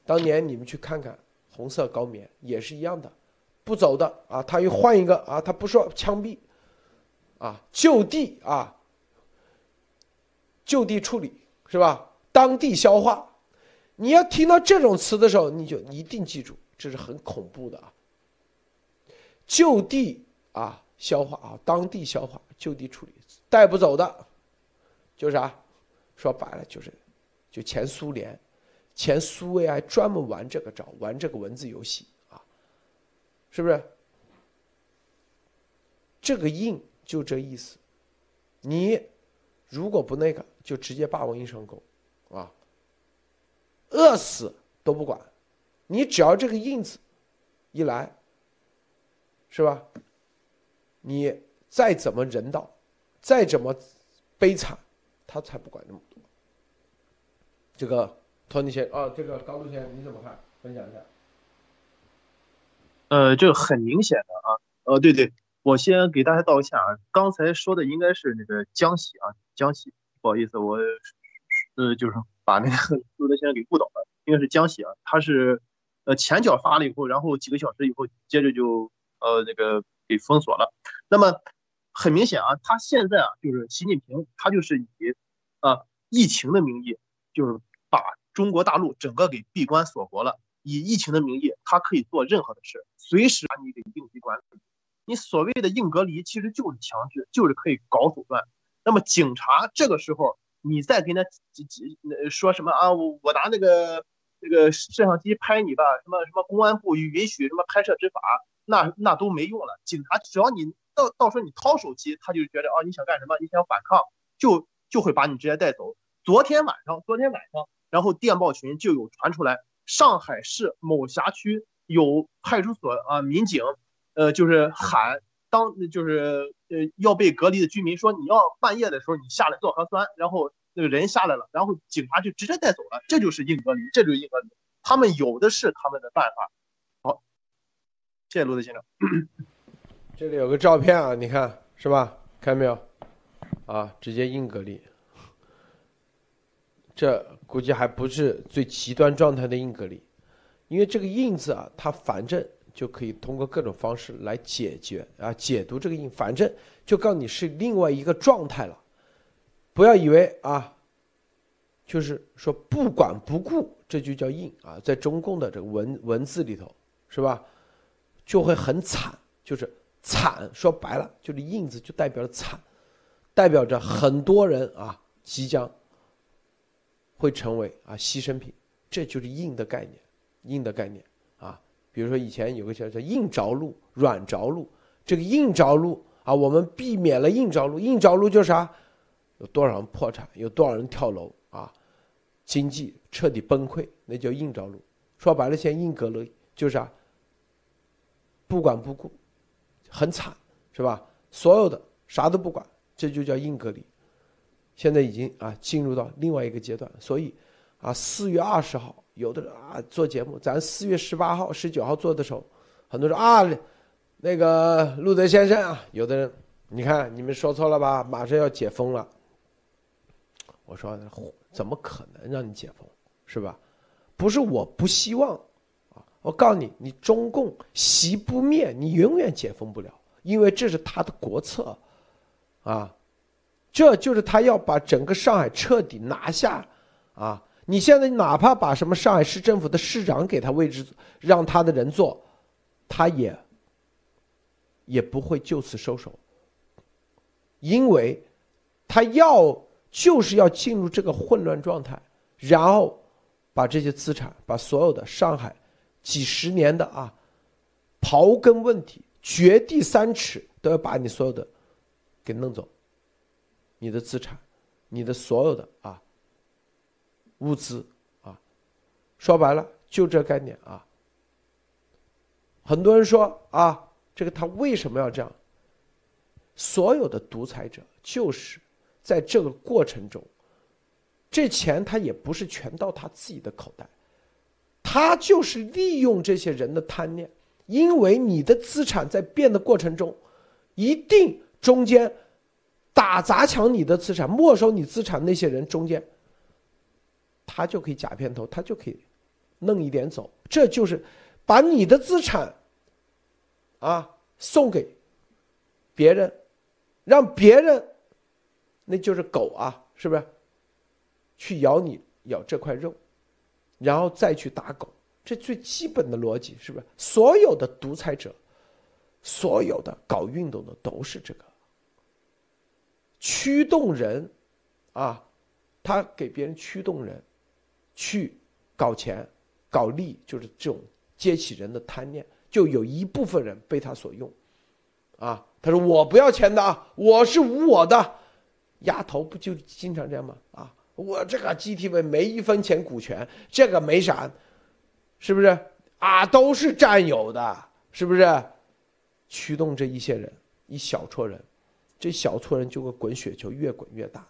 当年你们去看看红色高棉也是一样的，不走的啊，他又换一个啊，他不说枪毙，啊，就地啊。就地处理是吧？当地消化，你要听到这种词的时候，你就一定记住，这是很恐怖的啊。就地啊消化啊，当地消化，就地处理，带不走的，就是啥？说白了就是，就前苏联，前苏维埃专门玩这个招，玩这个文字游戏啊，是不是？这个硬就这意思，你如果不那个。就直接霸王硬上弓，啊，饿死都不管，你只要这个印子一来，是吧？你再怎么人道，再怎么悲惨，他才不管那么多。这个托尼先啊，这个高度先你怎么看？分享一下。呃，这个很明显的啊，呃，对对，我先给大家道个歉啊，刚才说的应该是那个江西啊，江西。不好意思，我呃就是把那个路德先生给误导了，应该是江西啊，他是呃前脚发了以后，然后几个小时以后接着就呃那个给封锁了。那么很明显啊，他现在啊就是习近平，他就是以啊疫情的名义，就是把中国大陆整个给闭关锁国了。以疫情的名义，他可以做任何的事，随时把你给应急管理。你所谓的硬隔离，其实就是强制，就是可以搞手段。那么警察这个时候，你再跟他说什么啊？我我拿那个那个摄像机拍你吧，什么什么公安部允许什么拍摄执法，那那都没用了。警察只要你到到时候你掏手机，他就觉得啊你想干什么？你想反抗，就就会把你直接带走。昨天晚上，昨天晚上，然后电报群就有传出来，上海市某辖区有派出所啊民警，呃就是喊。当就是呃要被隔离的居民说你要半夜的时候你下来做核酸，然后那个人下来了，然后警察就直接带走了，这就是硬隔离，这就是硬隔离，他们有的是他们的办法。好，谢谢卢德先生。这里有个照片啊，你看是吧？看到没有？啊，直接硬隔离。这估计还不是最极端状态的硬隔离，因为这个“硬”字啊，它反正就可以通过各种方式来解决啊，解读这个“硬”，反正就告诉你是另外一个状态了。不要以为啊，就是说不管不顾，这就叫硬啊，在中共的这个文文字里头，是吧？就会很惨，就是惨。说白了，就是“硬”字就代表了惨，代表着很多人啊即将。会成为啊牺牲品，这就是硬的概念，硬的概念。比如说以前有个叫叫硬着陆、软着陆，这个硬着陆啊，我们避免了硬着陆。硬着陆就是啥？有多少人破产？有多少人跳楼啊？经济彻底崩溃，那叫硬着陆。说白了，现在硬格勒就是啊，不管不顾，很惨，是吧？所有的啥都不管，这就叫硬隔离。现在已经啊进入到另外一个阶段，所以啊四月二十号有的人啊做节目，咱四月十八号、十九号做的时候，很多人啊那个路德先生啊，有的人你看你们说错了吧，马上要解封了。我说怎么可能让你解封，是吧？不是我不希望啊，我告诉你，你中共习不灭，你永远解封不了，因为这是他的国策啊。这就是他要把整个上海彻底拿下，啊！你现在哪怕把什么上海市政府的市长给他位置，让他的人做，他也也不会就此收手，因为他要就是要进入这个混乱状态，然后把这些资产，把所有的上海几十年的啊刨根问底、掘地三尺，都要把你所有的给弄走。你的资产，你的所有的啊物资啊，说白了就这概念啊。很多人说啊，这个他为什么要这样？所有的独裁者就是在这个过程中，这钱他也不是全到他自己的口袋，他就是利用这些人的贪念，因为你的资产在变的过程中，一定中间。打砸抢你的资产，没收你资产那些人中间，他就可以假片头，他就可以弄一点走，这就是把你的资产啊送给别人，让别人那就是狗啊，是不是？去咬你咬这块肉，然后再去打狗，这最基本的逻辑是不是？所有的独裁者，所有的搞运动的都是这个。驱动人，啊，他给别人驱动人，去搞钱、搞利，就是这种激起人的贪念。就有一部分人被他所用，啊，他说我不要钱的啊，我是无我的，丫头不就经常这样吗？啊，我这个 GTV 没一分钱股权，这个没啥，是不是？啊，都是占有的，是不是？驱动这一些人，一小撮人。这小撮人就会滚雪球，越滚越大。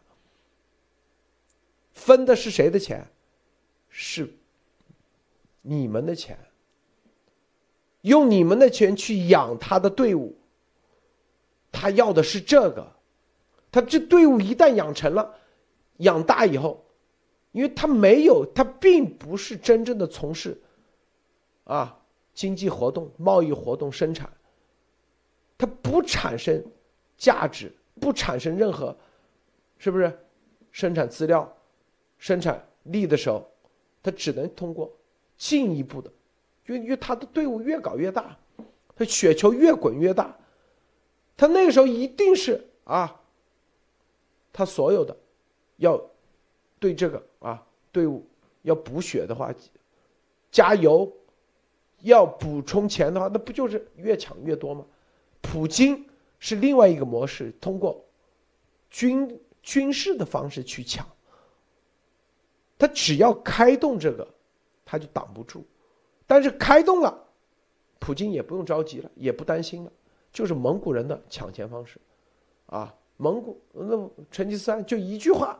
分的是谁的钱？是你们的钱。用你们的钱去养他的队伍。他要的是这个。他这队伍一旦养成了，养大以后，因为他没有，他并不是真正的从事啊经济活动、贸易活动、生产，他不产生。价值不产生任何，是不是？生产资料、生产力的时候，他只能通过进一步的，因为因为他的队伍越搞越大，他雪球越滚越大，他那个时候一定是啊，他所有的要对这个啊队伍要补血的话，加油，要补充钱的话，那不就是越抢越多吗？普京。是另外一个模式，通过军军事的方式去抢。他只要开动这个，他就挡不住。但是开动了，普京也不用着急了，也不担心了，就是蒙古人的抢钱方式，啊，蒙古那成吉思汗就一句话，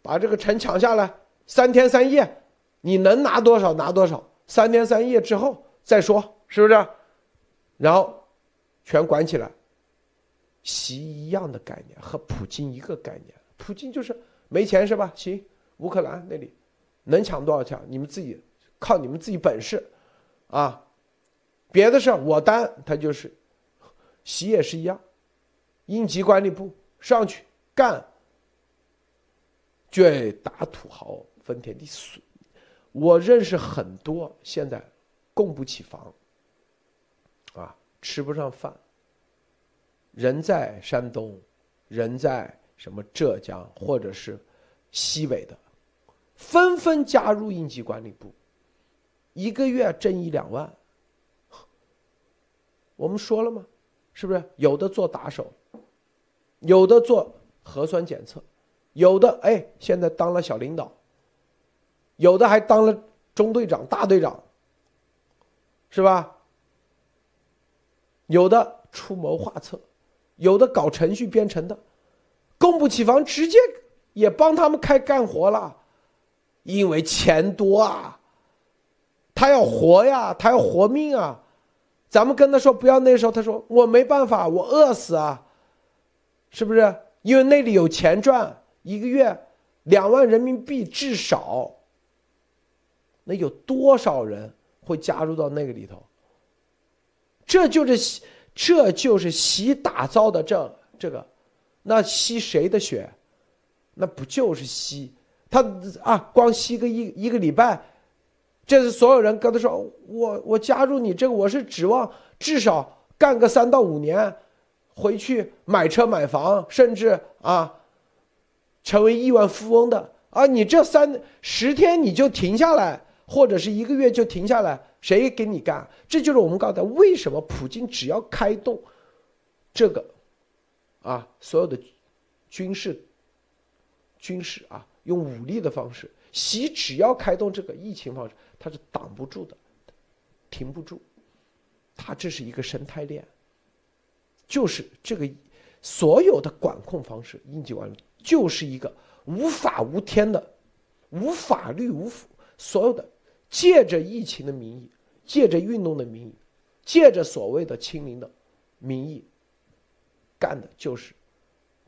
把这个城抢下来，三天三夜，你能拿多少拿多少，三天三夜之后再说，是不是？然后全管起来。习一样的概念，和普京一个概念。普京就是没钱是吧？行，乌克兰那里能抢多少抢？你们自己靠你们自己本事啊！别的事我担。他就是习也是一样，应急管理部上去干，就打土豪分田地。我认识很多现在供不起房啊，吃不上饭。人在山东，人在什么浙江或者是西北的，纷纷加入应急管理部，一个月挣一两万。我们说了吗？是不是有的做打手，有的做核酸检测，有的哎现在当了小领导，有的还当了中队长、大队长，是吧？有的出谋划策。有的搞程序编程的，供不起房，直接也帮他们开干活了，因为钱多啊，他要活呀，他要活命啊，咱们跟他说不要那时候，他说我没办法，我饿死啊，是不是？因为那里有钱赚，一个月两万人民币至少，那有多少人会加入到那个里头？这就是。这就是习打造的这这个，那吸谁的血？那不就是吸他啊？光吸个一一个礼拜，这是所有人跟他说：“我我加入你这个，我是指望至少干个三到五年，回去买车买房，甚至啊，成为亿万富翁的啊！你这三十天你就停下来，或者是一个月就停下来。”谁给你干？这就是我们刚才，为什么普京只要开动这个啊，所有的军事军事啊，用武力的方式，习只要开动这个疫情方式，他是挡不住的，停不住。他这是一个生态链，就是这个所有的管控方式，应急管理就是一个无法无天的、无法律无所有的。借着疫情的名义，借着运动的名义，借着所谓的清零的名义，干的就是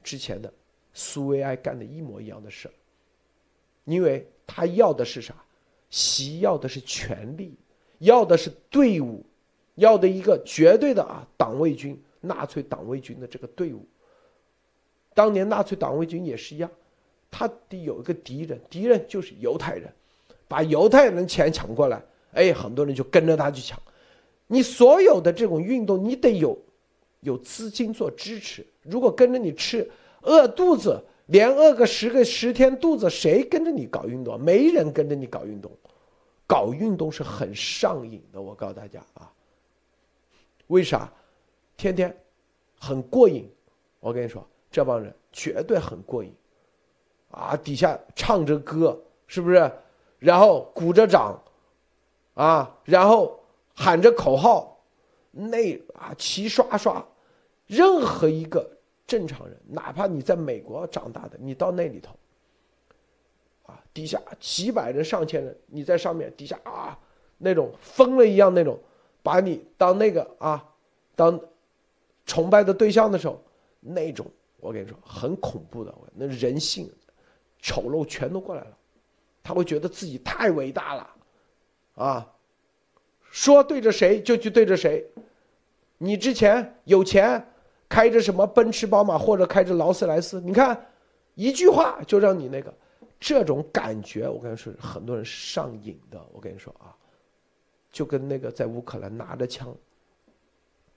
之前的苏维埃干的一模一样的事因为他要的是啥？习要的是权力，要的是队伍，要的一个绝对的啊党卫军，纳粹党卫军的这个队伍。当年纳粹党卫军也是一样，他得有一个敌人，敌人就是犹太人。把犹太人钱抢过来，哎，很多人就跟着他去抢。你所有的这种运动，你得有有资金做支持。如果跟着你吃，饿肚子，连饿个十个十天肚子，谁跟着你搞运动？没人跟着你搞运动。搞运动是很上瘾的，我告诉大家啊。为啥？天天很过瘾。我跟你说，这帮人绝对很过瘾啊！底下唱着歌，是不是？然后鼓着掌，啊，然后喊着口号，那啊齐刷刷，任何一个正常人，哪怕你在美国长大的，你到那里头，啊，底下几百人、上千人，你在上面，底下啊，那种疯了一样那种，把你当那个啊，当崇拜的对象的时候，那种我跟你说很恐怖的，那人性丑陋全都过来了。他会觉得自己太伟大了，啊，说对着谁就去对着谁。你之前有钱，开着什么奔驰、宝马或者开着劳斯莱斯，你看一句话就让你那个，这种感觉我跟你说，很多人上瘾的。我跟你说啊，就跟那个在乌克兰拿着枪，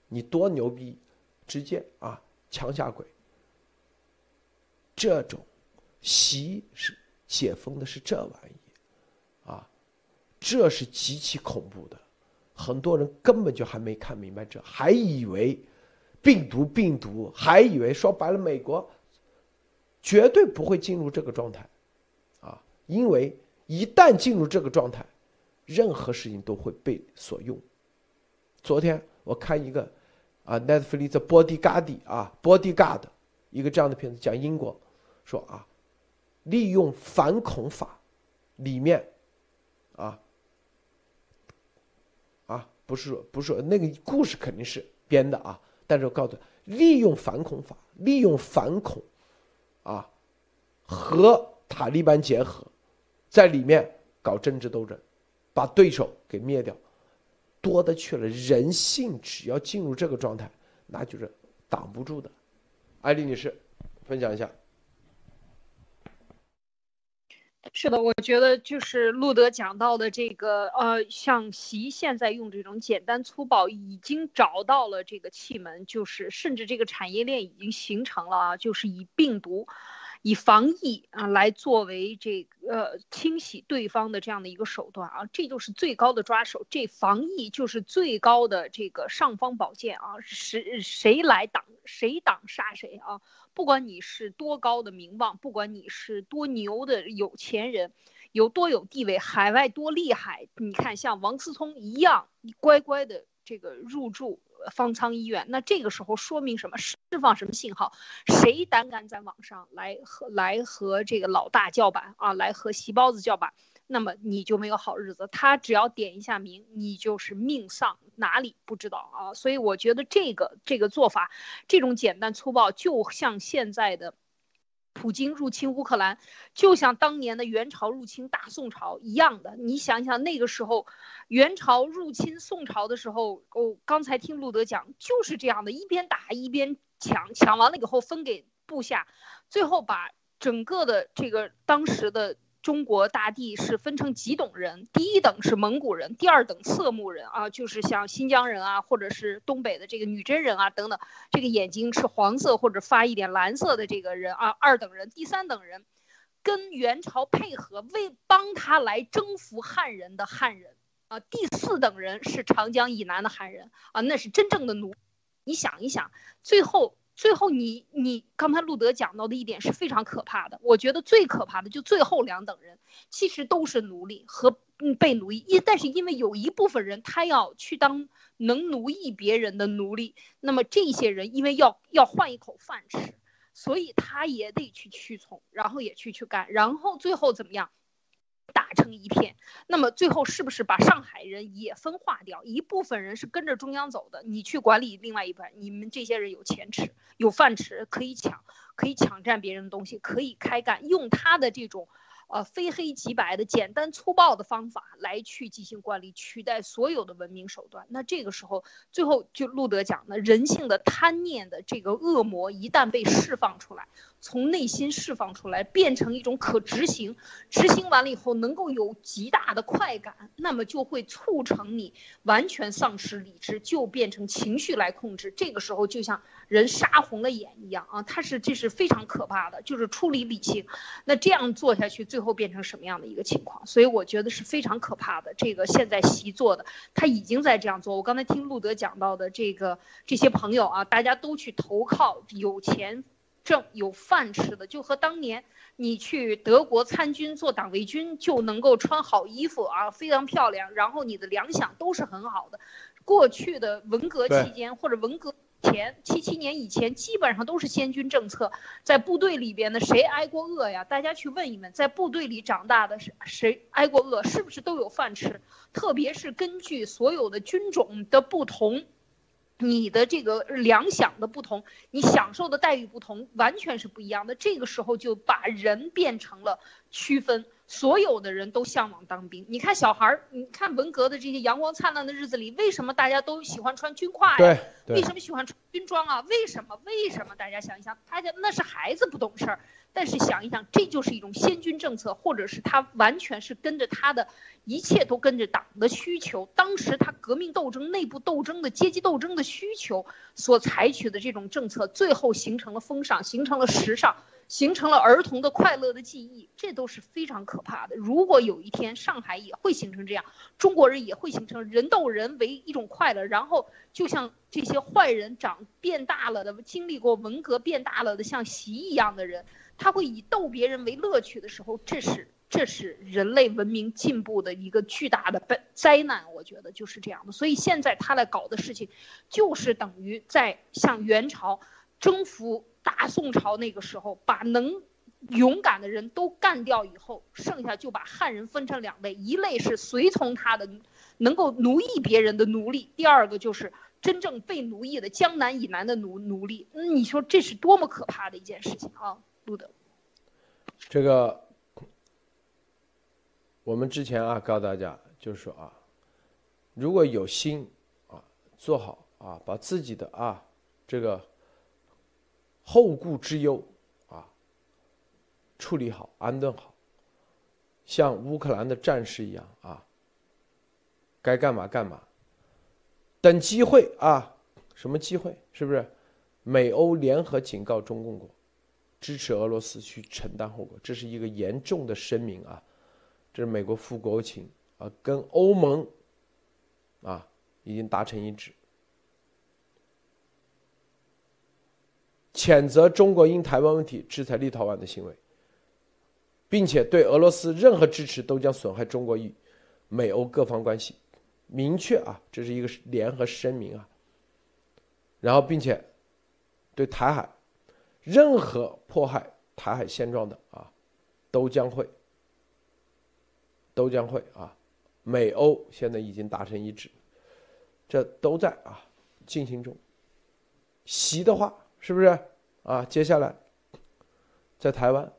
你多牛逼，直接啊枪下鬼。这种习是。解封的是这玩意，啊，这是极其恐怖的，很多人根本就还没看明白这，还以为病毒病毒，还以为说白了美国绝对不会进入这个状态，啊，因为一旦进入这个状态，任何事情都会被所用。昨天我看一个啊，Netflix 的 Bodyguard 啊，Bodyguard 一个这样的片子，讲英国，说啊。利用反恐法，里面，啊，啊，不是不是那个故事肯定是编的啊，但是我告诉利用反恐法，利用反恐，啊，和塔利班结合，在里面搞政治斗争，把对手给灭掉，多的去了。人性只要进入这个状态，那就是挡不住的。艾丽女士，分享一下。是的，我觉得就是路德讲到的这个，呃，像习现在用这种简单粗暴，已经找到了这个气门，就是甚至这个产业链已经形成了啊，就是以病毒。以防疫啊来作为这个清洗对方的这样的一个手段啊，这就是最高的抓手。这防疫就是最高的这个尚方宝剑啊，谁谁来挡谁挡杀谁啊！不管你是多高的名望，不管你是多牛的有钱人，有多有地位，海外多厉害，你看像王思聪一样，乖乖的这个入住。方舱医院，那这个时候说明什么？释放什么信号？谁胆敢在网上来和来和这个老大叫板啊？来和席包子叫板，那么你就没有好日子。他只要点一下名，你就是命丧哪里不知道啊？所以我觉得这个这个做法，这种简单粗暴，就像现在的。普京入侵乌克兰，就像当年的元朝入侵大宋朝一样的。你想想那个时候，元朝入侵宋朝的时候，我，刚才听路德讲，就是这样的，一边打一边抢，抢完了以后分给部下，最后把整个的这个当时的。中国大地是分成几等人，第一等是蒙古人，第二等色目人啊，就是像新疆人啊，或者是东北的这个女真人啊等等，这个眼睛是黄色或者发一点蓝色的这个人啊，二等人，第三等人，跟元朝配合为帮他来征服汉人的汉人啊，第四等人是长江以南的汉人啊，那是真正的奴。你想一想，最后。最后，你你刚才路德讲到的一点是非常可怕的。我觉得最可怕的就最后两等人，其实都是奴隶和被奴役。因但是因为有一部分人他要去当能奴役别人的奴隶，那么这些人因为要要换一口饭吃，所以他也得去屈从，然后也去去干，然后最后怎么样？打成一片，那么最后是不是把上海人也分化掉？一部分人是跟着中央走的，你去管理另外一半，你们这些人有钱吃，有饭吃，可以抢，可以抢占别人的东西，可以开干，用他的这种。呃，非黑即白的简单粗暴的方法来去进行管理，取代所有的文明手段。那这个时候，最后就路德讲的，人性的贪念的这个恶魔一旦被释放出来，从内心释放出来，变成一种可执行，执行完了以后能够有极大的快感，那么就会促成你完全丧失理智，就变成情绪来控制。这个时候就像。人杀红了眼一样啊，他是这是非常可怕的，就是出离理性。那这样做下去，最后变成什么样的一个情况？所以我觉得是非常可怕的。这个现在习做的，他已经在这样做。我刚才听路德讲到的这个这些朋友啊，大家都去投靠有钱挣有饭吃的，就和当年你去德国参军做党卫军就能够穿好衣服啊，非常漂亮，然后你的粮饷都是很好的。过去的文革期间或者文革。前七七年以前，基本上都是先军政策，在部队里边的谁挨过饿呀？大家去问一问，在部队里长大的是谁挨过饿？是不是都有饭吃？特别是根据所有的军种的不同，你的这个粮饷的不同，你享受的待遇不同，完全是不一样的。这个时候就把人变成了区分。所有的人都向往当兵。你看小孩儿，你看文革的这些阳光灿烂的日子里，为什么大家都喜欢穿军挎呀？为什么喜欢穿军装啊？为什么？为什么？大家想一想，大家那是孩子不懂事儿。但是想一想，这就是一种先军政策，或者是他完全是跟着他的，一切都跟着党的需求。当时他革命斗争、内部斗争的阶级斗争的需求所采取的这种政策，最后形成了风尚，形成了时尚。形成了儿童的快乐的记忆，这都是非常可怕的。如果有一天上海也会形成这样，中国人也会形成人斗人为一种快乐，然后就像这些坏人长变大了的，经历过文革变大了的像习一样的人，他会以逗别人为乐趣的时候，这是这是人类文明进步的一个巨大的灾灾难。我觉得就是这样的。所以现在他来搞的事情，就是等于在向元朝征服。大宋朝那个时候，把能勇敢的人都干掉以后，剩下就把汉人分成两类，一类是随从他的能够奴役别人的奴隶，第二个就是真正被奴役的江南以南的奴奴隶。你说这是多么可怕的一件事情啊，路德。这个我们之前啊告诉大家，就是说啊，如果有心啊做好啊，把自己的啊这个后顾之忧啊处理好、安顿好，像乌克兰的战士一样啊，该干嘛干嘛，等机会啊，什么机会？是不是？美欧联合警告中共国。支持俄罗斯去承担后果，这是一个严重的声明啊！这是美国副国务卿啊，跟欧盟啊已经达成一致，谴责中国因台湾问题制裁立陶宛的行为，并且对俄罗斯任何支持都将损害中国与美欧各方关系，明确啊，这是一个联合声明啊。然后，并且对台海。任何迫害台海现状的啊，都将会，都将会啊，美欧现在已经达成一致，这都在啊进行中。习的话是不是啊？接下来在台湾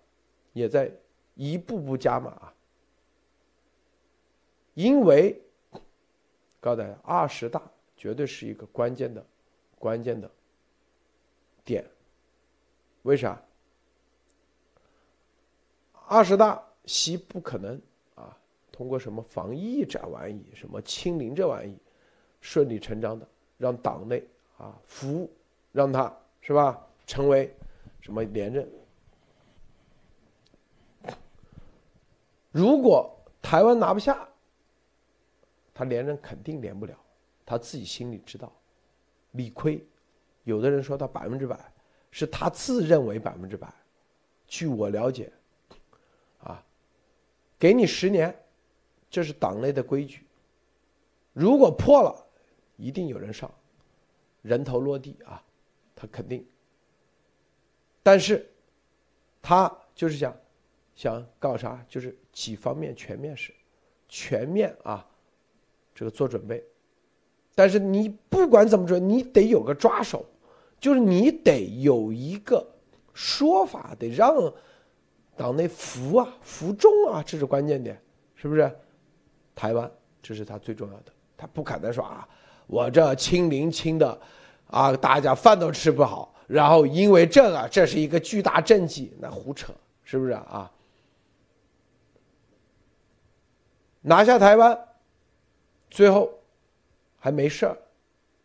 也在一步步加码啊，因为告诉大家，二十大绝对是一个关键的、关键的点。为啥？二十大习不可能啊，通过什么防疫这玩意，什么清零这玩意，顺理成章的让党内啊服务，让他是吧，成为什么连任？如果台湾拿不下，他连任肯定连不了，他自己心里知道，理亏。有的人说他百分之百。是他自认为百分之百，据我了解，啊，给你十年，这是党内的规矩。如果破了，一定有人上，人头落地啊，他肯定。但是，他就是想，想搞啥？就是几方面全面式，全面啊，这个做准备。但是你不管怎么说，你得有个抓手。就是你得有一个说法，得让党内服啊、服众啊，这是关键点，是不是？台湾这是他最重要的，他不可能说啊，我这清零清的啊，大家饭都吃不好，然后因为这个，这是一个巨大政绩，那胡扯，是不是啊？拿下台湾，最后还没事儿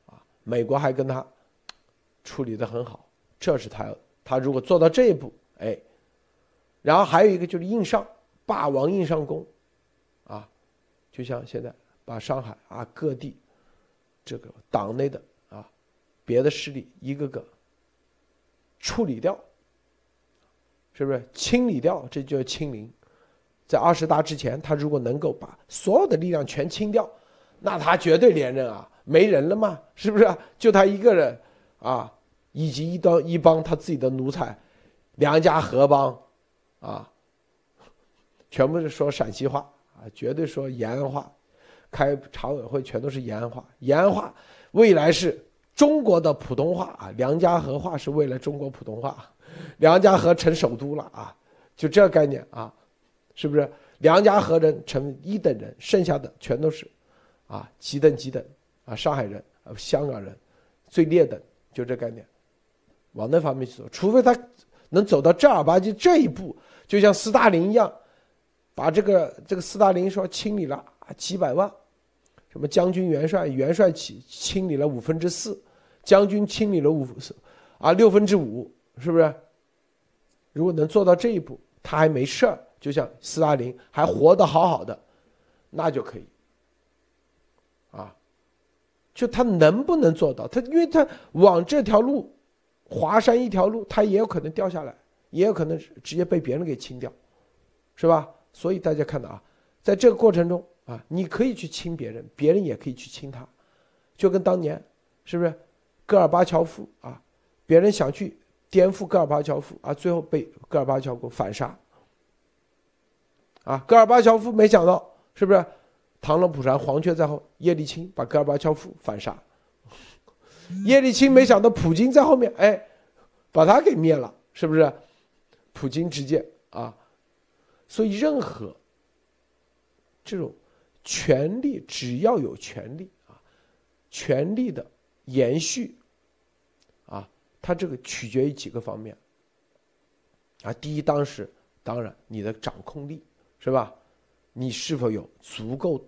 啊，美国还跟他。处理的很好，这是他他如果做到这一步，哎，然后还有一个就是硬上霸王硬上弓，啊，就像现在把上海啊各地这个党内的啊别的势力一个个处理掉，是不是清理掉？这叫清零。在二十大之前，他如果能够把所有的力量全清掉，那他绝对连任啊，没人了嘛，是不是？就他一个人。啊，以及一帮一帮他自己的奴才，梁家河帮，啊，全部是说陕西话啊，绝对说延安话，开常委会全都是延安话，延安话未来是中国的普通话啊，梁家河话是未来中国普通话，梁家河成首都了啊，就这概念啊，是不是？梁家河人成一等人，剩下的全都是，啊，几等几等啊，上海人，香港人，最劣等。就这概念，往那方面去走，除非他能走到正儿八经这一步，就像斯大林一样，把这个这个斯大林说清理了啊几百万，什么将军元帅元帅清清理了五分之四，将军清理了五啊六分之五，是不是？如果能做到这一步，他还没事儿，就像斯大林还活得好好的，那就可以。就他能不能做到？他因为他往这条路，华山一条路，他也有可能掉下来，也有可能直接被别人给清掉，是吧？所以大家看到啊，在这个过程中啊，你可以去亲别人，别人也可以去亲他，就跟当年是不是戈尔巴乔夫啊？别人想去颠覆戈尔巴乔夫啊，最后被戈尔巴乔夫反杀。啊，戈尔巴乔夫没想到是不是？螳螂捕蝉，黄雀在后。叶利钦把戈尔巴乔夫反杀，叶利钦没想到普京在后面，哎，把他给灭了，是不是？普京直接啊，所以任何这种权力，只要有权力啊，权力的延续啊，它这个取决于几个方面啊。第一，当时当然你的掌控力是吧？你是否有足够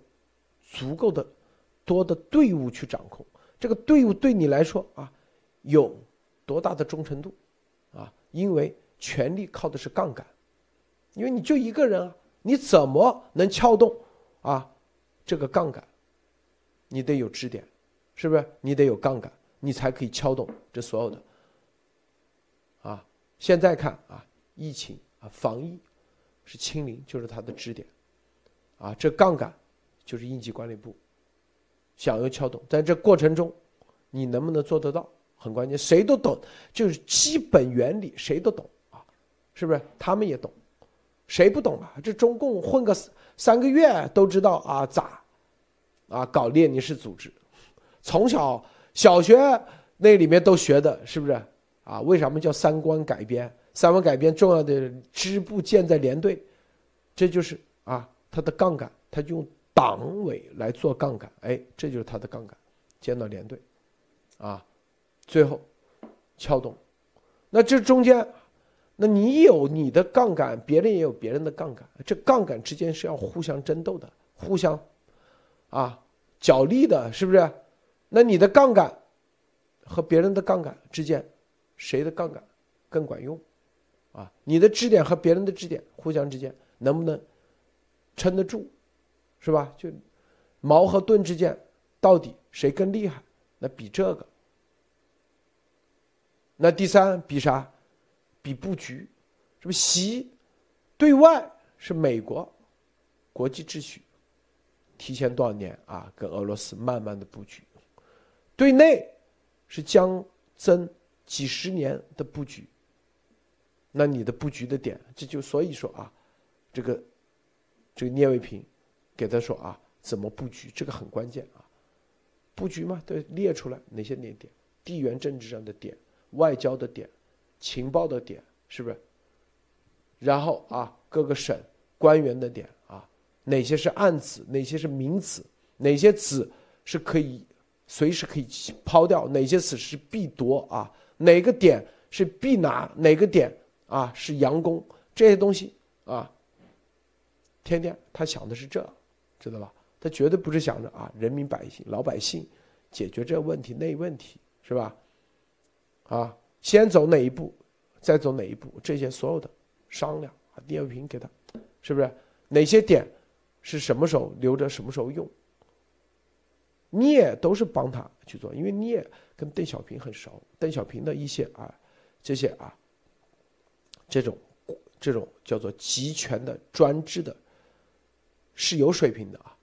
足够的多的队伍去掌控？这个队伍对你来说啊，有多大的忠诚度啊？因为权力靠的是杠杆，因为你就一个人啊，你怎么能撬动啊这个杠杆？你得有支点，是不是？你得有杠杆，你才可以撬动这所有的。啊，现在看啊，疫情啊，防疫是清零，就是它的支点。啊，这杠杆就是应急管理部想要撬动，在这过程中，你能不能做得到很关键。谁都懂，就是基本原理谁都懂啊，是不是？他们也懂，谁不懂啊？这中共混个三个月都知道啊咋啊搞列宁式组织，从小小学那里面都学的，是不是啊？为什么叫三观改编？三观改编重要的支部建在连队，这就是啊。它的杠杆，它就用党委来做杠杆，哎，这就是他的杠杆，建到连队，啊，最后撬动，那这中间，那你有你的杠杆，别人也有别人的杠杆，这杠杆之间是要互相争斗的，互相啊角力的，是不是？那你的杠杆和别人的杠杆之间，谁的杠杆更管用？啊，你的支点和别人的支点互相之间能不能？撑得住，是吧？就矛和盾之间，到底谁更厉害？那比这个。那第三比啥？比布局，是不是？习对外是美国国际秩序，提前多少年啊？跟俄罗斯慢慢的布局。对内是将增几十年的布局。那你的布局的点，这就所以说啊，这个。这个聂卫平给他说啊，怎么布局？这个很关键啊，布局嘛，对，列出来哪些点点，地缘政治上的点，外交的点，情报的点，是不是？然后啊，各个省官员的点啊，哪些是暗子，哪些是明子，哪些子是可以随时可以抛掉，哪些子是必夺啊？哪个点是必拿？哪个点啊是佯攻？这些东西啊。天天他想的是这，知道吧？他绝对不是想着啊，人民百姓、老百姓解决这问题那问题，是吧？啊，先走哪一步，再走哪一步，这些所有的商量啊，聂卫平给他，是不是？哪些点是什么时候留着，什么时候用？聂都是帮他去做，因为聂跟邓小平很熟，邓小平的一些啊，这些啊，这种这种叫做集权的专制的。是有水平的啊，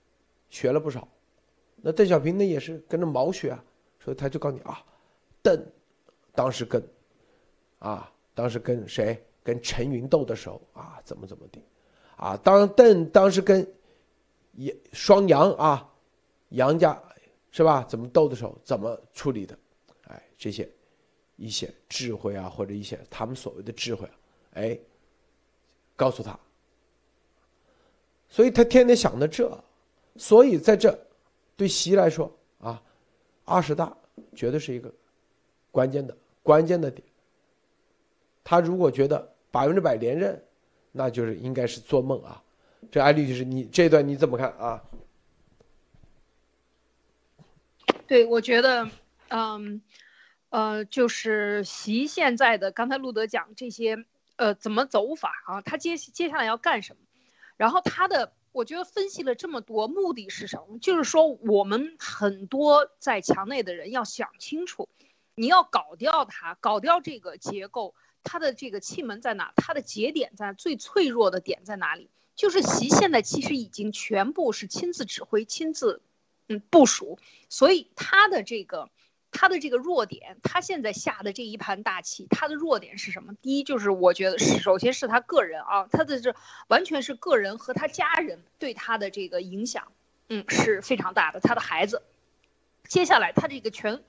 学了不少。那邓小平呢，也是跟着毛学啊，所以他就告诉你啊，邓当时跟啊，当时跟谁跟陈云斗的时候啊，怎么怎么的啊？当邓当时跟也双杨啊，杨家是吧？怎么斗的时候，怎么处理的？哎，这些一些智慧啊，或者一些他们所谓的智慧，哎，告诉他。所以他天天想的这，所以在这，对习来说啊，二十大绝对是一个关键的关键的点。他如果觉得百分之百连任，那就是应该是做梦啊。这艾律师，你这段你怎么看啊？对，我觉得，嗯，呃，就是习现在的刚才路德讲这些，呃，怎么走法啊？他接接下来要干什么？然后他的，我觉得分析了这么多，目的是什么？就是说，我们很多在墙内的人要想清楚，你要搞掉它，搞掉这个结构，它的这个气门在哪？它的节点在最脆弱的点在哪里？就是习现在其实已经全部是亲自指挥、亲自嗯部署，所以他的这个。他的这个弱点，他现在下的这一盘大棋，他的弱点是什么？第一就是我觉得，首先是他个人啊，他的这完全是个人和他家人对他的这个影响，嗯，是非常大的。他的孩子，接下来他这个全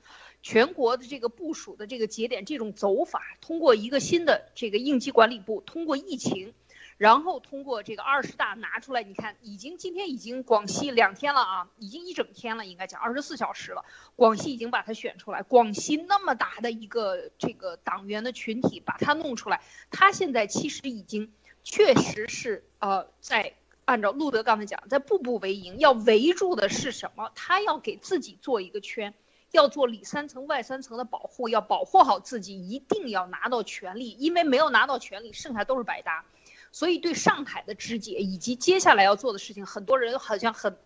全国的这个部署的这个节点，这种走法，通过一个新的这个应急管理部，通过疫情。然后通过这个二十大拿出来，你看，已经今天已经广西两天了啊，已经一整天了，应该讲二十四小时了。广西已经把它选出来，广西那么大的一个这个党员的群体，把它弄出来，他现在其实已经确实是呃，在按照路德刚才讲，在步步为营，要围住的是什么？他要给自己做一个圈，要做里三层外三层的保护，要保护好自己，一定要拿到权力，因为没有拿到权力，剩下都是白搭。所以对上海的肢解以及接下来要做的事情，很多人好像很，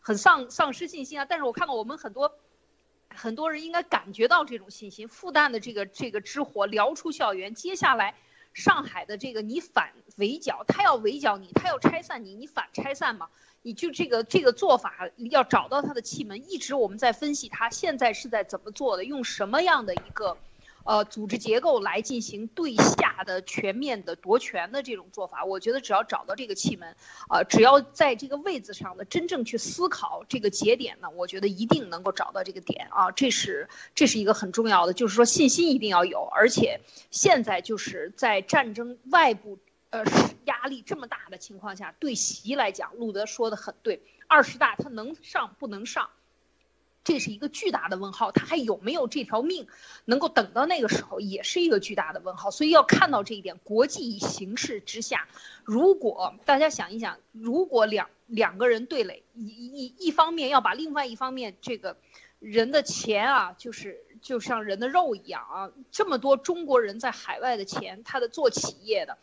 很丧丧失信心啊。但是我看到我们很多，很多人应该感觉到这种信心。复旦的这个这个之火燎出校园，接下来上海的这个你反围剿，他要围剿你，他要拆散你，你反拆散嘛？你就这个这个做法要找到他的气门。一直我们在分析他现在是在怎么做的，用什么样的一个。呃，组织结构来进行对下的全面的夺权的这种做法，我觉得只要找到这个气门，啊，只要在这个位子上的真正去思考这个节点呢，我觉得一定能够找到这个点啊，这是这是一个很重要的，就是说信心一定要有，而且现在就是在战争外部呃压力这么大的情况下，对习来讲，路德说的很对，二十大他能上不能上？这是一个巨大的问号，他还有没有这条命，能够等到那个时候，也是一个巨大的问号。所以要看到这一点，国际形势之下，如果大家想一想，如果两两个人对垒，一一一方面要把另外一方面这个人的钱啊，就是就像人的肉一样啊，这么多中国人在海外的钱，他的做企业的。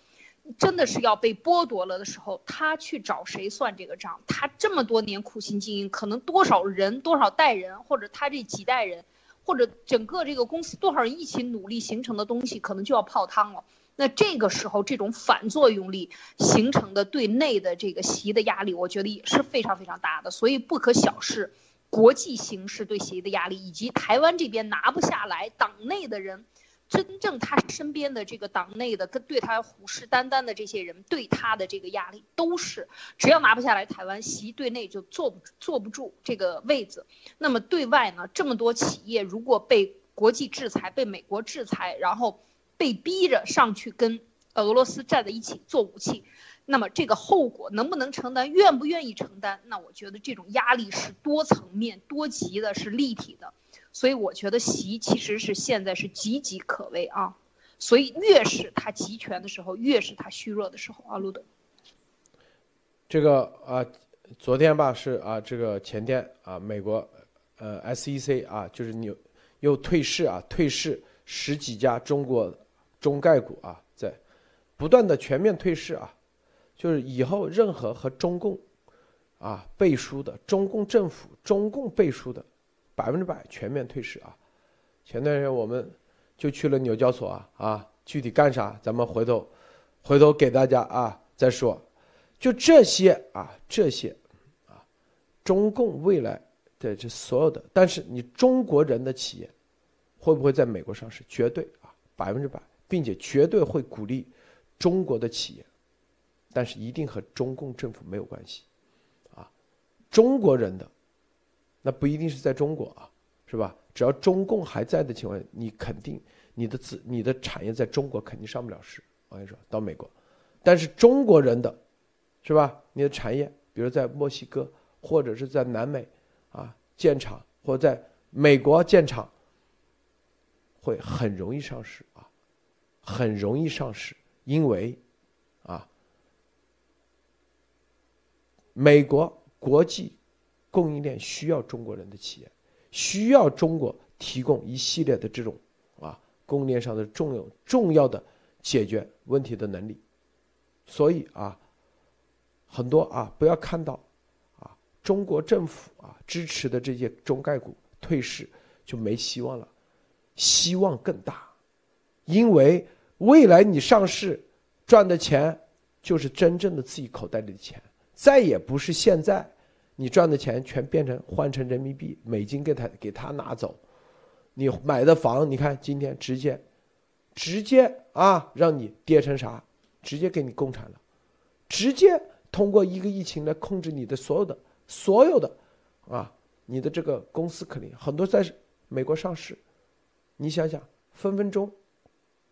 真的是要被剥夺了的时候，他去找谁算这个账？他这么多年苦心经营，可能多少人、多少代人，或者他这几代人，或者整个这个公司多少人一起努力形成的东西，可能就要泡汤了。那这个时候，这种反作用力形成的对内的这个习的压力，我觉得也是非常非常大的。所以不可小视国际形势对习的压力，以及台湾这边拿不下来，党内的人。真正他身边的这个党内的跟对他虎视眈眈的这些人，对他的这个压力都是，只要拿不下来台湾，习对内就坐不坐不住这个位子。那么对外呢，这么多企业如果被国际制裁，被美国制裁，然后被逼着上去跟俄罗斯站在一起做武器，那么这个后果能不能承担，愿不愿意承担？那我觉得这种压力是多层面、多级的，是立体的。所以我觉得习其实是现在是岌岌可危啊，所以越是他集权的时候，越是他虚弱的时候啊，路德。这个啊，昨天吧是啊，这个前天啊，美国呃 SEC 啊，就是你又退市啊，退市十几家中国中概股啊，在不断的全面退市啊，就是以后任何和中共啊背书的，中共政府、中共背书的。百分之百全面退市啊！前段时间我们就去了纽交所啊啊，具体干啥？咱们回头回头给大家啊再说。就这些啊，这些啊，中共未来的这所有的，但是你中国人的企业会不会在美国上市？绝对啊，百分之百，并且绝对会鼓励中国的企业，但是一定和中共政府没有关系啊，中国人的。那不一定是在中国啊，是吧？只要中共还在的情况下，你肯定你的资、你的产业在中国肯定上不了市。我跟你说，到美国，但是中国人的，是吧？你的产业，比如在墨西哥或者是在南美啊建厂，或在美国建厂，会很容易上市啊，很容易上市，因为啊，美国国际。供应链需要中国人的企业，需要中国提供一系列的这种啊供应链上的重要重要的解决问题的能力，所以啊，很多啊不要看到啊中国政府啊支持的这些中概股退市就没希望了，希望更大，因为未来你上市赚的钱就是真正的自己口袋里的钱，再也不是现在。你赚的钱全变成换成人民币、美金给他给他拿走，你买的房，你看今天直接，直接啊让你跌成啥，直接给你共产了，直接通过一个疫情来控制你的所有的所有的啊，你的这个公司肯定很多在美国上市，你想想，分分钟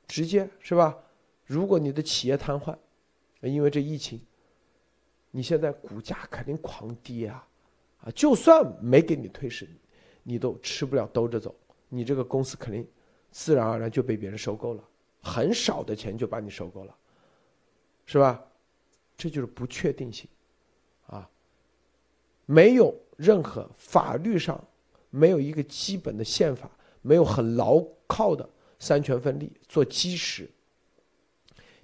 直接是吧？如果你的企业瘫痪，因为这疫情，你现在股价肯定狂跌啊！啊，就算没给你退市，你都吃不了兜着走，你这个公司肯定自然而然就被别人收购了，很少的钱就把你收购了，是吧？这就是不确定性，啊，没有任何法律上没有一个基本的宪法，没有很牢靠的三权分立做基石。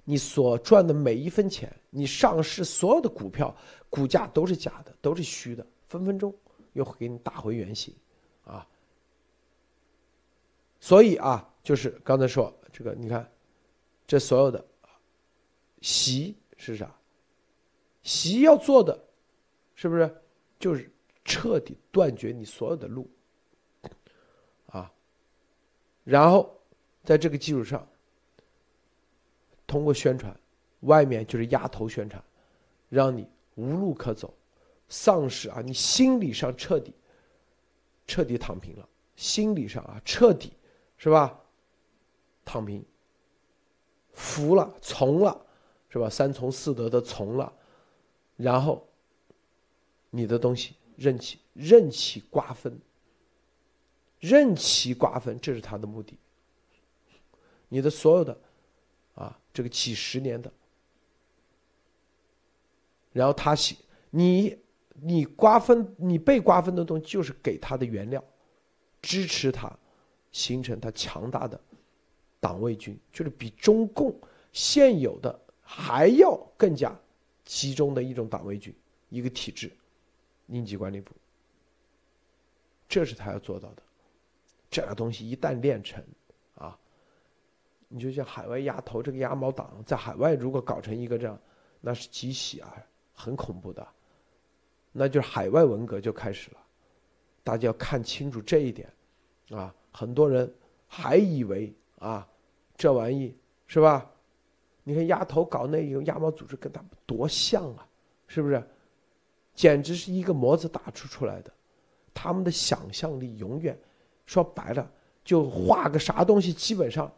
你所赚的每一分钱，你上市所有的股票股价都是假的，都是虚的，分分钟又会给你打回原形，啊！所以啊，就是刚才说这个，你看，这所有的习是啥？习要做的，是不是就是彻底断绝你所有的路，啊？然后在这个基础上。通过宣传，外面就是压头宣传，让你无路可走，丧失啊，你心理上彻底彻底躺平了，心理上啊彻底是吧？躺平，服了，从了，是吧？三从四德的从了，然后你的东西任其任其瓜分，任其瓜分，这是他的目的。你的所有的。啊，这个几十年的，然后他写你，你瓜分你被瓜分的东西，就是给他的原料，支持他形成他强大的党卫军，就是比中共现有的还要更加集中的一种党卫军，一个体制，应急管理部，这是他要做到的。这个东西一旦练成啊。你就像海外压头这个鸭毛党，在海外如果搞成一个这样，那是极喜啊，很恐怖的，那就是海外文革就开始了。大家要看清楚这一点，啊，很多人还以为啊，这玩意是吧？你看丫头搞那种鸭毛组织，跟他们多像啊，是不是？简直是一个模子打出出来的，他们的想象力永远，说白了就画个啥东西，基本上。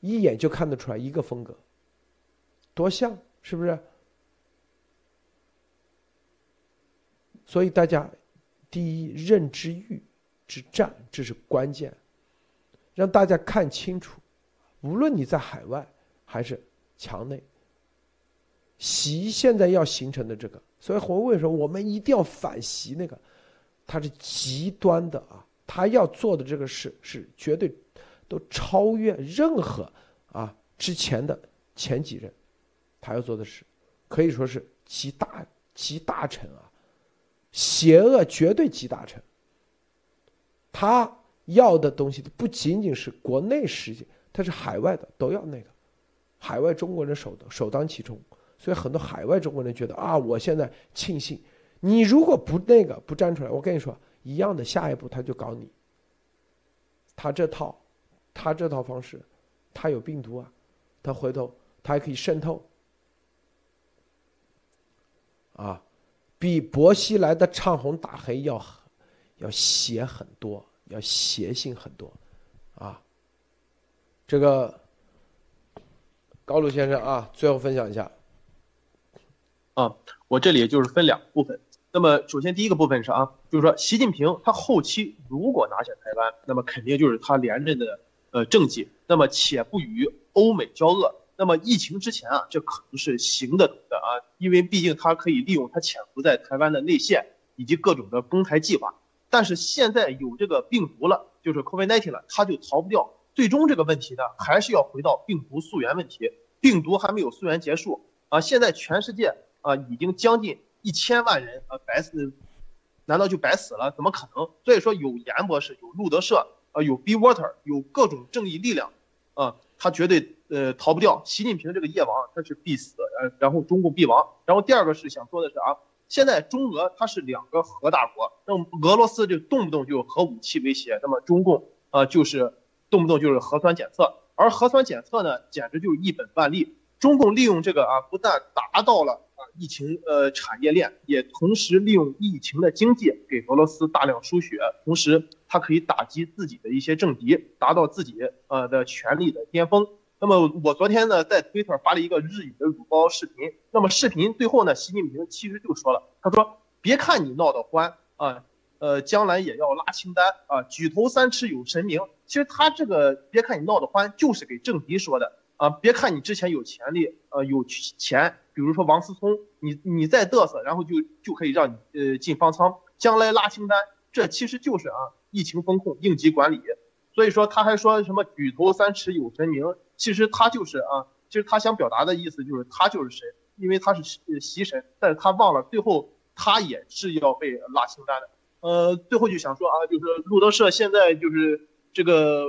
一眼就看得出来一个风格，多像，是不是？所以大家，第一认知欲之战，这是关键，让大家看清楚，无论你在海外还是墙内，习现在要形成的这个，所以我为什么我们一定要反习那个？他是极端的啊，他要做的这个事是绝对。都超越任何啊之前的前几任，他要做的事，可以说是集大集大成啊，邪恶绝对集大成。他要的东西不仅仅是国内世界，他是海外的都要那个，海外中国人首首当其冲，所以很多海外中国人觉得啊，我现在庆幸，你如果不那个不站出来，我跟你说一样的，下一步他就搞你，他这套。他这套方式，他有病毒啊，他回头他还可以渗透，啊，比薄熙来的唱红打黑要要邪很多，要邪性很多，啊，这个高鲁先生啊，最后分享一下，啊，我这里就是分两部分，那么首先第一个部分是啊，就是说习近平他后期如果拿下台湾，那么肯定就是他连任的。呃，政绩，那么且不与欧美交恶，那么疫情之前啊，这可能是行得通的啊，因为毕竟它可以利用它潜伏在台湾的内线以及各种的攻台计划。但是现在有这个病毒了，就是 COVID-19 了，它就逃不掉。最终这个问题呢，还是要回到病毒溯源问题。病毒还没有溯源结束啊，现在全世界啊，已经将近一千万人啊白死，难道就白死了？怎么可能？所以说有严博士，有路德社。啊，有 B Water，有各种正义力量，啊，他绝对呃逃不掉。习近平这个夜王，他是必死，呃，然后中共必亡。然后第二个是想说的是啊，现在中俄它是两个核大国，那么俄罗斯就动不动就有核武器威胁，那么中共啊就是动不动就是核酸检测，而核酸检测呢，简直就是一本万利。中共利用这个啊，不但达到了啊疫情呃产业链，也同时利用疫情的经济给俄罗斯大量输血，同时它可以打击自己的一些政敌，达到自己呃的权力的巅峰。那么我昨天呢在推特发了一个日语的乳包视频，那么视频最后呢，习近平其实就说了，他说别看你闹得欢啊，呃将来也要拉清单啊，举头三尺有神明。其实他这个别看你闹得欢，就是给政敌说的。啊，别看你之前有潜力，呃，有钱，比如说王思聪，你你再嘚瑟，然后就就可以让你呃进方舱，将来拉清单，这其实就是啊疫情风控、应急管理。所以说他还说什么举头三尺有神明，其实他就是啊，其实他想表达的意思就是他就是神，因为他是习神，但是他忘了最后他也是要被拉清单的。呃，最后就想说啊，就是路德社现在就是这个。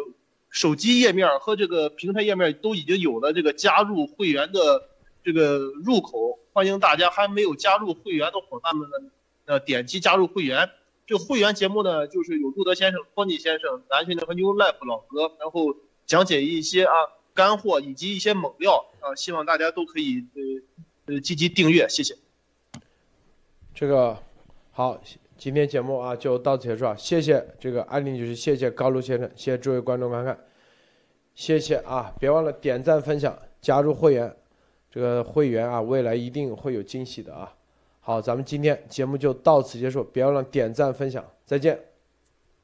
手机页面和这个平台页面都已经有了这个加入会员的这个入口，欢迎大家还没有加入会员的伙伴们呢，呃，点击加入会员。这会员节目呢，就是有路德先生、托尼先生、南训的和 New Life 老哥，然后讲解一些啊干货以及一些猛料啊，希望大家都可以呃呃积极订阅，谢谢。这个好。今天节目啊就到此结束啊，谢谢这个安林女士，谢谢高露先生，谢谢诸位观众观看，谢谢啊，别忘了点赞分享，加入会员，这个会员啊未来一定会有惊喜的啊。好，咱们今天节目就到此结束，别忘了点赞分享，再见。